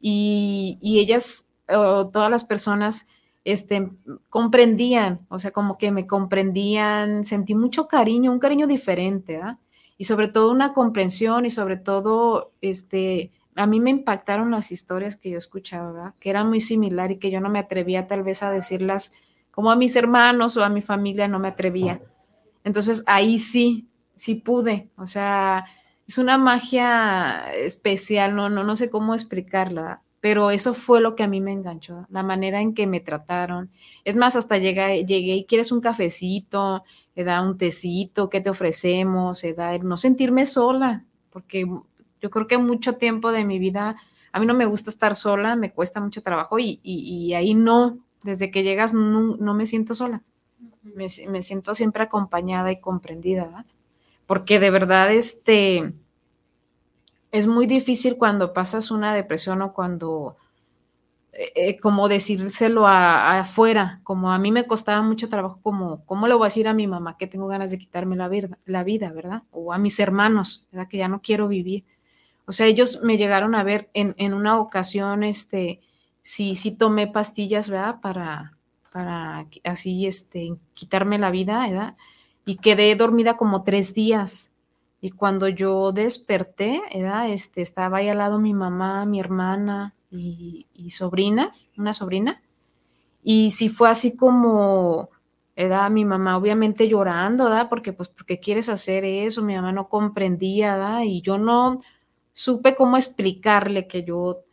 Speaker 2: y, y ellas, o todas las personas, este, comprendían, o sea, como que me comprendían, sentí mucho cariño, un cariño diferente, ¿verdad? Y sobre todo una comprensión y sobre todo, este, a mí me impactaron las historias que yo escuchaba, ¿verdad? que eran muy similar y que yo no me atrevía tal vez a decirlas como a mis hermanos o a mi familia, no me atrevía. Entonces ahí sí, sí pude, o sea, es una magia especial, no, no, no sé cómo explicarla, pero eso fue lo que a mí me enganchó, la manera en que me trataron. Es más, hasta llegué, llegué y quieres un cafecito, te da un tecito, ¿qué te ofrecemos? Da, no sentirme sola, porque yo creo que mucho tiempo de mi vida, a mí no me gusta estar sola, me cuesta mucho trabajo y, ahí no, desde que llegas no, me siento sola, me, siento siempre acompañada y comprendida, porque de verdad este, es muy difícil cuando pasas una depresión o cuando... Eh, eh, como decírselo afuera, como a mí me costaba mucho trabajo, como, ¿cómo le voy a decir a mi mamá que tengo ganas de quitarme la vida, la vida, verdad? O a mis hermanos, ¿verdad? Que ya no quiero vivir. O sea, ellos me llegaron a ver en, una ocasión, este, sí, sí tomé pastillas, ¿verdad? Para, para así, este, quitarme la vida, ¿verdad? Y quedé dormida como tres días. Y cuando yo desperté, ¿verdad? Este, estaba ahí al lado mi mamá, mi hermana y, sobrinas, una sobrina. Y sí fue así como, era mi mamá obviamente llorando, ¿verdad? Porque, pues, porque quieres hacer eso? Mi mamá no comprendía, ¿verdad? Y yo no, supe cómo explicarle que yo,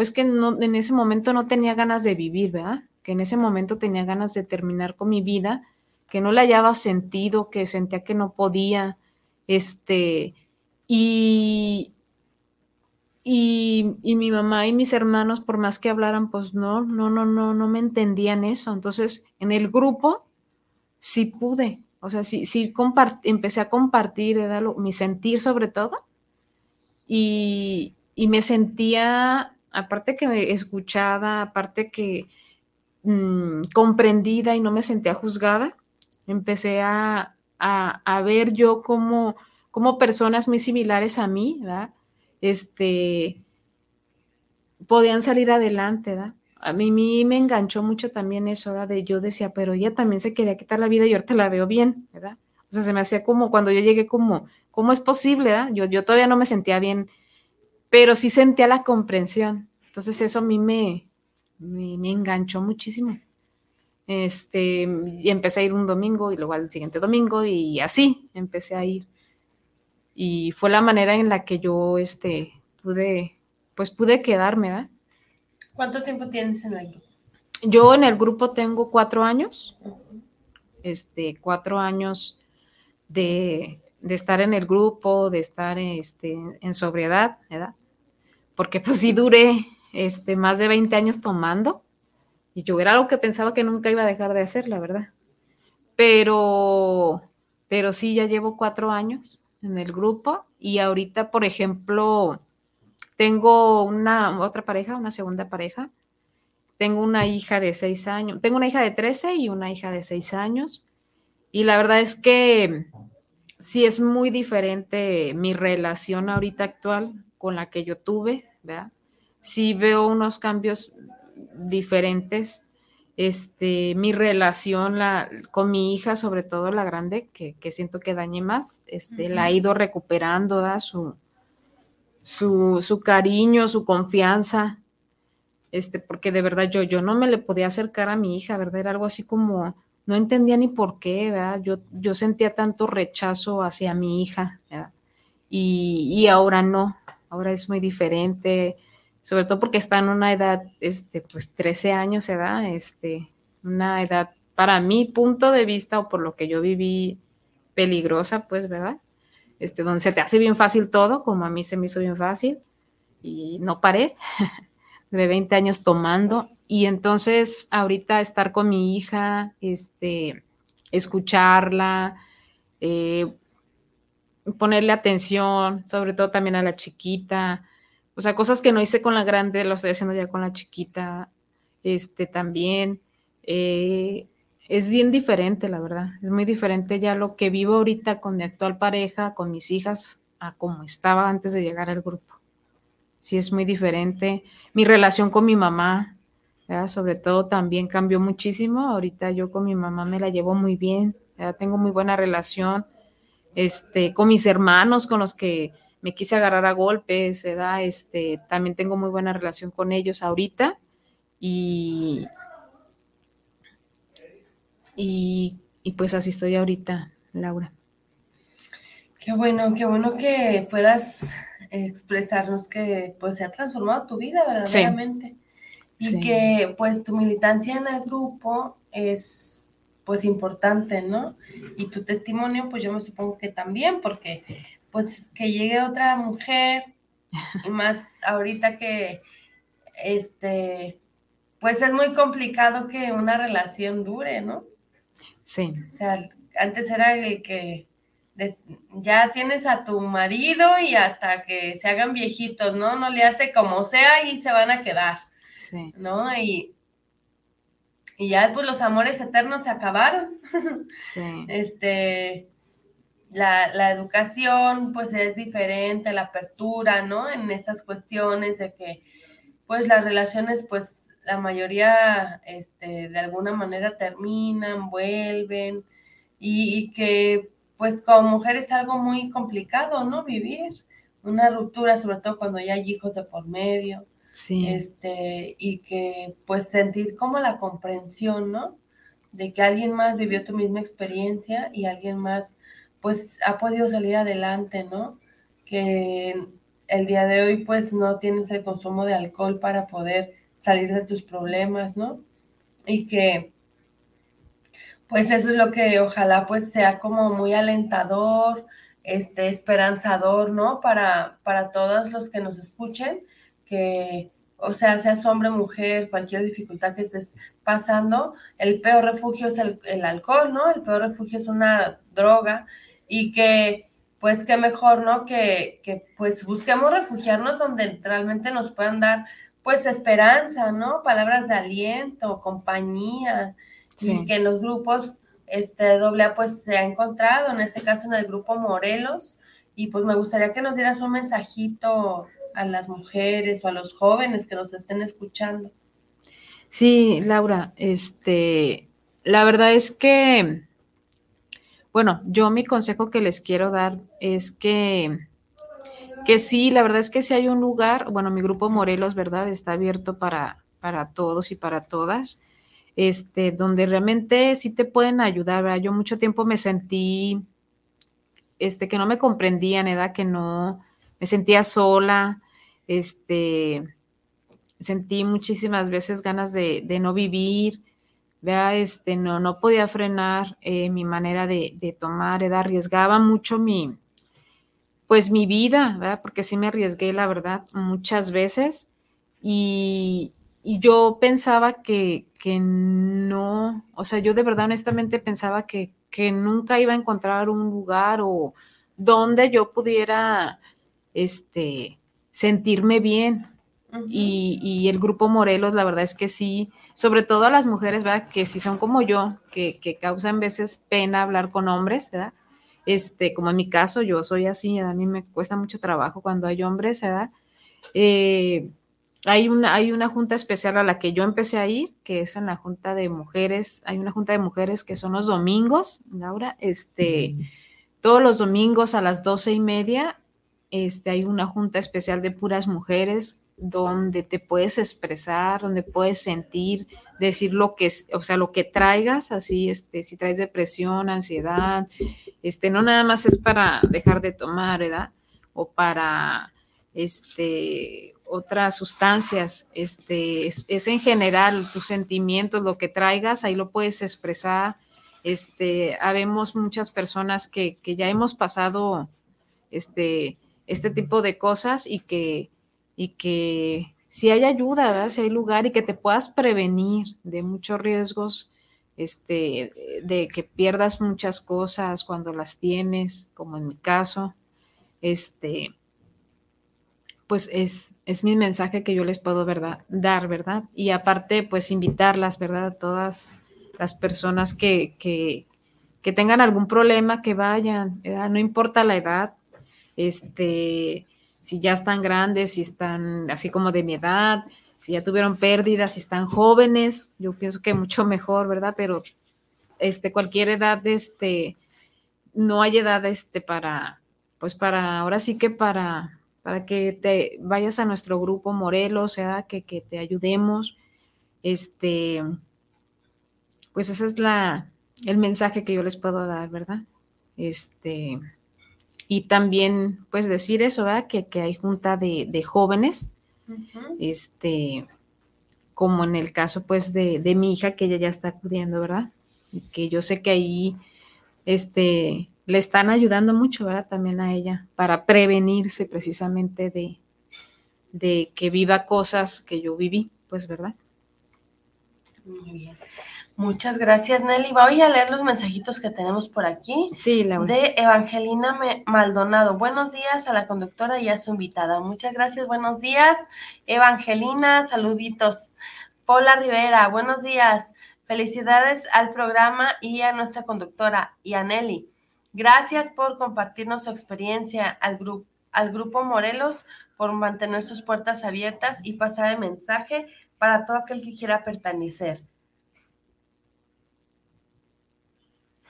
Speaker 2: pues que en ese momento no tenía ganas de vivir, ¿verdad? Que en ese momento tenía ganas de terminar con mi vida, que no le hallaba sentido, que sentía que no podía, este, y, y, y, mi mamá y mis hermanos, por más que hablaran, pues no, no, no, no, no me entendían eso. Entonces, en el grupo sí pude, o sea, sí, sí empecé a compartir, era mi sentir sobre todo, y, me sentía, aparte que escuchada, aparte que mm, comprendida y no me sentía juzgada, empecé a, ver yo como, personas muy similares a mí, ¿verdad? Este, podían salir adelante, ¿verdad? A mí, me enganchó mucho también eso, ¿verdad? De yo decía, pero ella también se quería quitar la vida y ahorita la veo bien, ¿verdad? O sea, se me hacía como cuando yo llegué como, ¿cómo es posible? Yo, yo todavía no me sentía bien, pero sí sentía la comprensión. Entonces eso a mí me, me, enganchó muchísimo. Este, y empecé a ir un domingo y luego al siguiente domingo y así empecé a ir. Y fue la manera en la que yo este, pude, pues pude quedarme, ¿verdad?
Speaker 1: ¿Cuánto tiempo tienes en el grupo?
Speaker 2: Yo en el grupo tengo cuatro años, este, cuatro años de, de estar en el grupo, de estar este, en sobriedad, ¿verdad? Porque pues sí duré este, más de 20 años tomando y yo era algo que pensaba que nunca iba a dejar de hacer, la verdad. Pero, pero sí, ya llevo cuatro años en el grupo y ahorita, por ejemplo, tengo una otra pareja, una segunda pareja. Tengo una hija de seis años, tengo una hija de 13 y una hija de seis años. Y la verdad es que sí es muy diferente mi relación ahorita actual con la que yo tuve, ¿verdad? Sí veo unos cambios diferentes. Este, mi relación la, con mi hija, sobre todo la grande, que, siento que dañé más, este, la ha ido recuperando, da su, su, su, cariño, su confianza, este, porque de verdad yo, yo no me le podía acercar a mi hija, ¿verdad? Era algo así como, no entendía ni por qué, ¿verdad? Yo, yo sentía tanto rechazo hacia mi hija, ¿verdad? Y, y ahora no, ahora es muy diferente, sobre todo porque está en una edad, este, pues 13 años edad, este, una edad para mi punto de vista o por lo que yo viví peligrosa, pues, ¿verdad? Este, donde se te hace bien fácil todo, como a mí se me hizo bien fácil y no paré, de 20 años tomando y entonces ahorita estar con mi hija, este, escucharla, eh, ponerle atención, sobre todo también a la chiquita, o sea, cosas que no hice con la grande, lo estoy haciendo ya con la chiquita, este también. Eh, es bien diferente, la verdad. Es muy diferente ya lo que vivo ahorita con mi actual pareja, con mis hijas, a como estaba antes de llegar al grupo. Sí, es muy diferente. Mi relación con mi mamá, sobre todo, también cambió muchísimo. Ahorita yo con mi mamá me la llevo muy bien, tengo muy buena relación. Este, con mis hermanos, con los que me quise agarrar a golpes, ¿verdad? Este, también tengo muy buena relación con ellos ahorita y, y, pues así estoy ahorita, Laura.
Speaker 1: Qué bueno, qué bueno que puedas expresarnos que pues se ha transformado tu vida verdaderamente y que pues tu militancia en el grupo es pues importante, ¿no? Y tu testimonio pues yo me supongo que también porque pues que llegue otra mujer, y más ahorita que, este, pues es muy complicado que una relación dure, ¿no?
Speaker 2: Sí.
Speaker 1: O sea, antes era el que ya tienes a tu marido y hasta que se hagan viejitos, ¿no? No le hace como sea y se van a quedar. Sí. ¿No? Y, y ya pues los amores eternos se acabaron. Sí. Este, la, educación pues es diferente, la apertura, ¿no? En esas cuestiones de que pues las relaciones pues la mayoría este, de alguna manera terminan, vuelven y, que pues como mujer es algo muy complicado, ¿no? Vivir una ruptura, sobre todo cuando ya hay hijos de por medio. Sí. Este, y que pues sentir como la comprensión, ¿no? De que alguien más vivió tu misma experiencia y alguien más pues ha podido salir adelante, ¿no? Que el día de hoy pues no tienes el consumo de alcohol para poder salir de tus problemas, ¿no? Y que pues eso es lo que ojalá pues sea como muy alentador, este, esperanzador, ¿no? Para, para todos los que nos escuchen, que, o sea, seas hombre, mujer, cualquier dificultad que estés pasando, el peor refugio es el, el alcohol, ¿no? El peor refugio es una droga y que pues qué mejor, ¿no? Que, pues busquemos refugiarnos donde realmente nos puedan dar pues esperanza, ¿no? Palabras de aliento, compañía, y que en los grupos este doble A pues se ha encontrado, en este caso en el grupo Morelos, y pues me gustaría que nos dieras un mensajito a las mujeres o a los jóvenes que nos estén escuchando.
Speaker 2: Sí, Laura, este, la verdad es que bueno, yo mi consejo que les quiero dar es que, que sí, la verdad es que si hay un lugar, bueno, mi grupo Morelos, ¿verdad? Está abierto para, para todos y para todas, este, donde realmente sí te pueden ayudar, ¿verdad? Yo mucho tiempo me sentí, este, que no me comprendían, edad que no, me sentía sola, este, sentí muchísimas veces ganas de, no vivir, vea, este, no, no podía frenar eh, mi manera de, tomar, arriesgaba mucho mi, pues mi vida, ¿verdad? Porque sí me arriesgué, la verdad, muchas veces y, yo pensaba que, que, no, o sea, yo de verdad honestamente pensaba que, que nunca iba a encontrar un lugar o donde yo pudiera, este, sentirme bien, y, el grupo Morelos, la verdad es que sí, sobre todo a las mujeres, ¿verdad? Que si son como yo, que, que causan veces pena hablar con hombres, ¿verdad? Este, como en mi caso, yo soy así, a mí me cuesta mucho trabajo cuando hay hombres, ¿verdad? Eh, hay una, hay una junta especial a la que yo empecé a ir, que es en la junta de mujeres, hay una junta de mujeres que son los domingos, Laura, este, todos los domingos a las doce y media, este, hay una junta especial de puras mujeres donde te puedes expresar, donde puedes sentir, decir lo que, o sea, lo que traigas, así, este, si traes depresión, ansiedad, este, no nada más es para dejar de tomar, ¿verdad? O para, este, otras sustancias, este, es, en general tus sentimientos, lo que traigas, ahí lo puedes expresar. Este, habemos muchas personas que, ya hemos pasado este, este tipo de cosas y que, y que si hay ayuda, si hay lugar y que te puedas prevenir de muchos riesgos, este, de que pierdas muchas cosas cuando las tienes, como en mi caso, este, pues es, es mi mensaje que yo les puedo verdad, dar, ¿verdad? Y aparte, pues invitarlas, ¿verdad? A todas las personas que, que, que tengan algún problema, que vayan, no importa la edad, este, si ya están grandes, si están así como de mi edad, si ya tuvieron pérdidas, si están jóvenes, yo pienso que mucho mejor, ¿verdad? Pero este, cualquier edad, este, no hay edad, este, para, pues para, ahora sí que para para que te vayas a nuestro grupo Morelos, sea, que, que te ayudemos. Este, pues ese es la, el mensaje que yo les puedo dar, ¿verdad? Este, y también, pues decir eso, ¿verdad? Que, que hay junta de, de jóvenes, este, como en el caso, pues, de, de, mi hija, que ella ya está acudiendo, ¿verdad? Y que yo sé que ahí, este, le están ayudando mucho, ¿verdad? También a ella, para prevenirse precisamente de, de que viva cosas que yo viví, pues, ¿verdad?
Speaker 1: Muy bien. Muchas gracias, Nelly. Voy a leer los mensajitos que tenemos por aquí.
Speaker 2: Sí, Laura.
Speaker 1: De Evangelina Maldonado. Buenos días a la conductora y a su invitada. Muchas gracias, buenos días. Evangelina, saluditos. Paula Rivera, buenos días. Felicidades al programa y a nuestra conductora y a Nelly. Gracias por compartirnos su experiencia al, grupo al Grupo Morelos, por mantener sus puertas abiertas y pasar el mensaje para todo aquel que quiera pertenecer.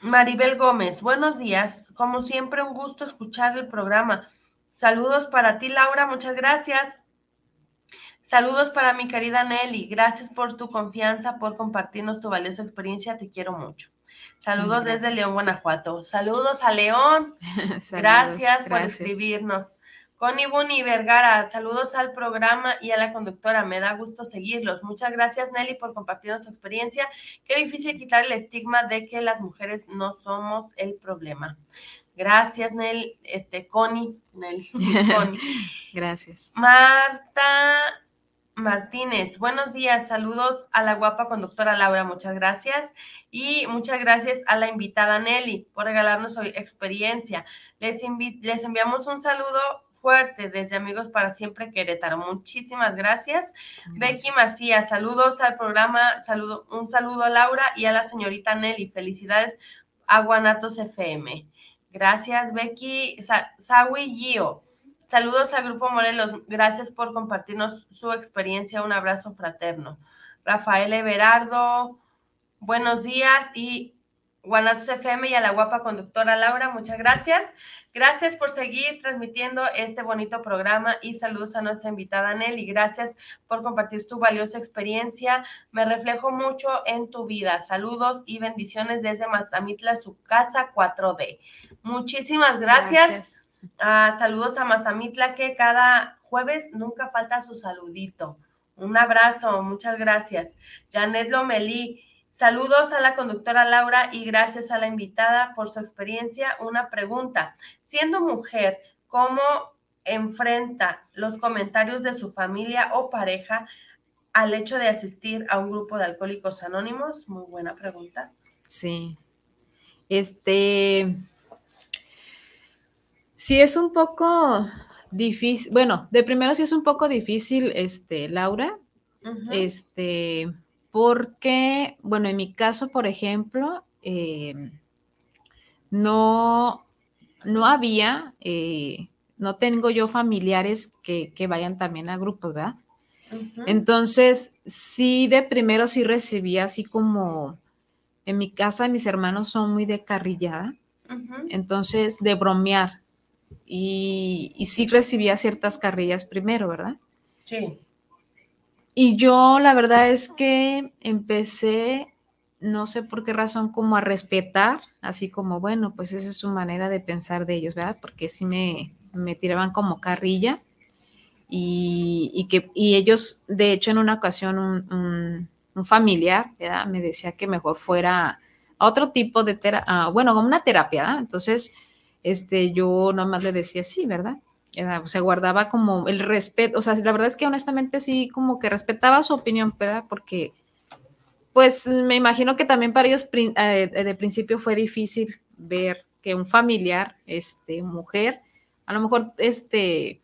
Speaker 1: Maribel Gómez, buenos días. Como siempre, un gusto escuchar el programa. Saludos para ti, Laura, muchas gracias. Saludos para mi querida Nelly. Gracias por tu confianza, por compartirnos tu valiosa experiencia. Te quiero mucho. Saludos desde León, Guanajuato. Saludos a León. gracias, por escribirnos. Connie Buni Vergara, saludos al programa y a la conductora. Me da gusto seguirlos. Muchas gracias, Nelly, por compartir su experiencia. Qué difícil quitar el estigma de que las mujeres no somos el problema. Gracias, Nelly. Este, Connie. Nelly. Connie.
Speaker 2: gracias.
Speaker 1: Marta Martínez, buenos días, saludos a la guapa conductora Laura, muchas gracias. Y muchas gracias a la invitada Nelly por regalarnos su experiencia. Les, les enviamos un saludo fuerte desde Amigos para Siempre Querétaro. Muchísimas gracias. Becky Macías, saludos al programa, saludo, un saludo a Laura y a la señorita Nelly. Felicidades a Guanatos FM. Gracias, Becky. Sawi Gio. Saludos al Grupo Morelos. Gracias por compartirnos su experiencia. Un abrazo fraterno. Rafael Everardo, buenos días. Y Guanatos FM y a la guapa conductora Laura, muchas gracias. Gracias por seguir transmitiendo este bonito programa y saludos a nuestra invitada Nelly. Gracias por compartir tu valiosa experiencia. Me reflejo mucho en tu vida. Saludos y bendiciones desde Mazamitla, su casa 4D. Muchísimas gracias. Ah, saludos a Mazamitla, que cada jueves nunca falta su saludito. Un abrazo, muchas gracias. Janet Lomelí, saludos a la conductora Laura y gracias a la invitada por su experiencia. Una pregunta, siendo mujer, ¿cómo enfrenta los comentarios de su familia o pareja al hecho de asistir a un grupo de alcohólicos anónimos? Muy buena pregunta.
Speaker 2: Sí. Este, Sí, es un poco difícil, bueno, de primero sí es un poco difícil, este, Laura, este, porque, bueno, en mi caso, por ejemplo, eh, no, no había, eh, no tengo yo familiares que, vayan también a grupos, ¿verdad? Entonces, sí, de primero sí recibía así como, en mi casa mis hermanos son muy de carrillada, entonces de bromear. Y, y sí recibía ciertas carrillas primero, ¿verdad?
Speaker 1: Sí.
Speaker 2: Y yo la verdad es que empecé, no sé por qué razón, como a respetar, así como, bueno, pues esa es su manera de pensar de ellos, ¿verdad? Porque sí me, me tiraban como carrilla y, que, ellos, de hecho, en una ocasión un, familiar me decía que mejor fuera a otro tipo de terapia, bueno, como una terapia, entonces este, yo nomás le decía sí, ¿verdad? O sea, guardaba como el respeto, o sea, la verdad es que honestamente sí, como que respetaba su opinión, ¿verdad? Porque, pues me imagino que también para ellos eh, de principio fue difícil ver que un familiar, este, mujer, a lo mejor, este,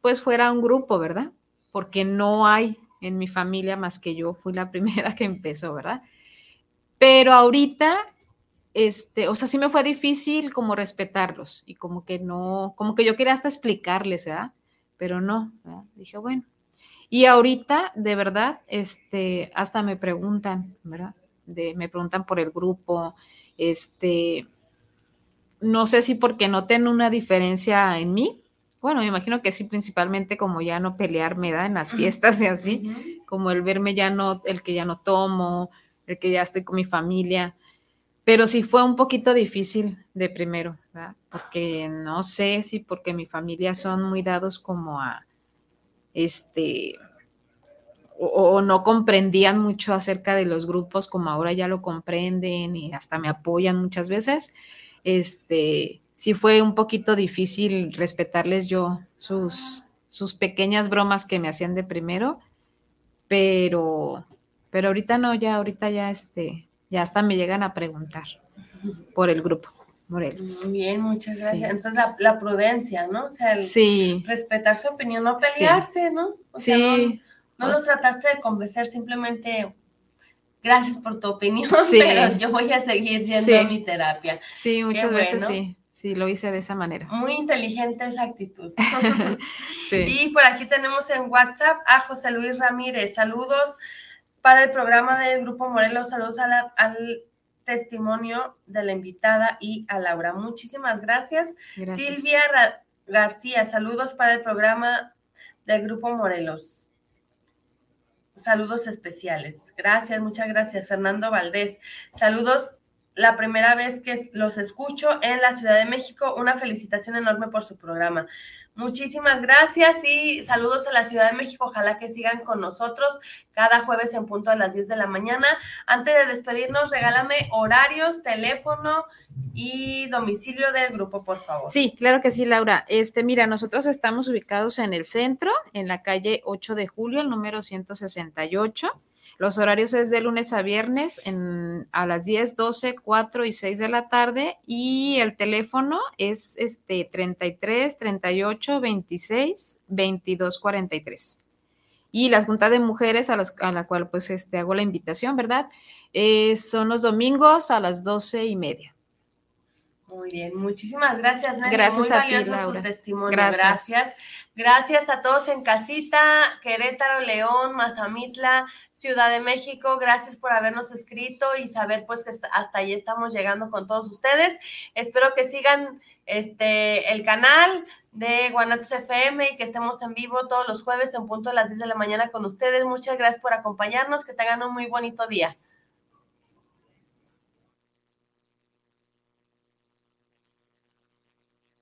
Speaker 2: pues fuera un grupo, ¿verdad? Porque no hay en mi familia más que yo, fui la primera que empezó, ¿verdad? Pero ahorita, este, o sea, sí me fue difícil como respetarlos y como que no, como que yo quería hasta explicarles, ¿verdad? Pero no, ¿verdad? dije, bueno. Y ahorita, de verdad, este, hasta me preguntan, ¿verdad? De, me preguntan por el grupo, este, no sé si porque noten una diferencia en mí, bueno, me imagino que sí, principalmente como ya no pelearme, da En las fiestas y así, como el verme ya no, el que ya no tomo, el que ya estoy con mi familia. Pero sí fue un poquito difícil de primero, ¿verdad? Porque no sé si porque mi familia son muy dados como a, este, o, no comprendían mucho acerca de los grupos como ahora ya lo comprenden y hasta me apoyan muchas veces. Este, sí fue un poquito difícil respetarles yo sus, sus pequeñas bromas que me hacían de primero, pero, pero ahorita no, ya, ahorita ya, este, ya hasta me llegan a preguntar por el grupo. Morelos.
Speaker 1: Muy bien, muchas gracias. Entonces, la, prudencia, ¿no? O sea,
Speaker 2: sí.
Speaker 1: respetar su opinión, no pelearse, ¿no? O
Speaker 2: sea,
Speaker 1: sí. no, los trataste de convencer, simplemente gracias por tu opinión, pero yo voy a seguir yendo a mi terapia.
Speaker 2: Sí, muchas veces sí. Sí, lo hice de esa manera.
Speaker 1: Muy inteligente esa actitud. sí. Y por aquí tenemos en WhatsApp a José Luis Ramírez. Saludos para el programa del Grupo Morelos. Saludos al testimonio de la invitada y a Laura. Muchísimas gracias. gracias. Silvia García, saludos para el programa del Grupo Morelos. Saludos especiales. Gracias, muchas gracias. Fernando Valdés, saludos la primera vez que los escucho en la Ciudad de México. Una felicitación enorme por su programa. Muchísimas gracias y saludos a la Ciudad de México. Ojalá que sigan con nosotros cada jueves en punto a las 10 de la mañana. Antes de despedirnos, regálame horarios, teléfono y domicilio del grupo, por favor.
Speaker 2: Sí, claro que sí, Laura. Este, mira, nosotros estamos ubicados en el centro, en la calle 8 de julio, el número 168. Los horarios es de lunes a viernes en, a las 10, 12, 4 y 6 de la tarde y el teléfono es este 33 38 26 22 43. Y la Junta de Mujeres a, a la cual pues este, hago la invitación, ¿verdad? Eh, son los domingos a las 12 y media.
Speaker 1: Muy bien, muchísimas gracias,
Speaker 2: Gracias
Speaker 1: Muy
Speaker 2: a ti, Laura.
Speaker 1: tu testimonio. Gracias. gracias. a todos en casita, Querétaro, León, Mazamitla, Ciudad de México. Gracias por habernos escrito y saber pues que hasta ahí estamos llegando con todos ustedes. Espero que sigan este el canal de Guanatos FM y que estemos en vivo todos los jueves en punto a las 10 de la mañana con ustedes. Muchas gracias por acompañarnos. Que tengan un muy bonito día.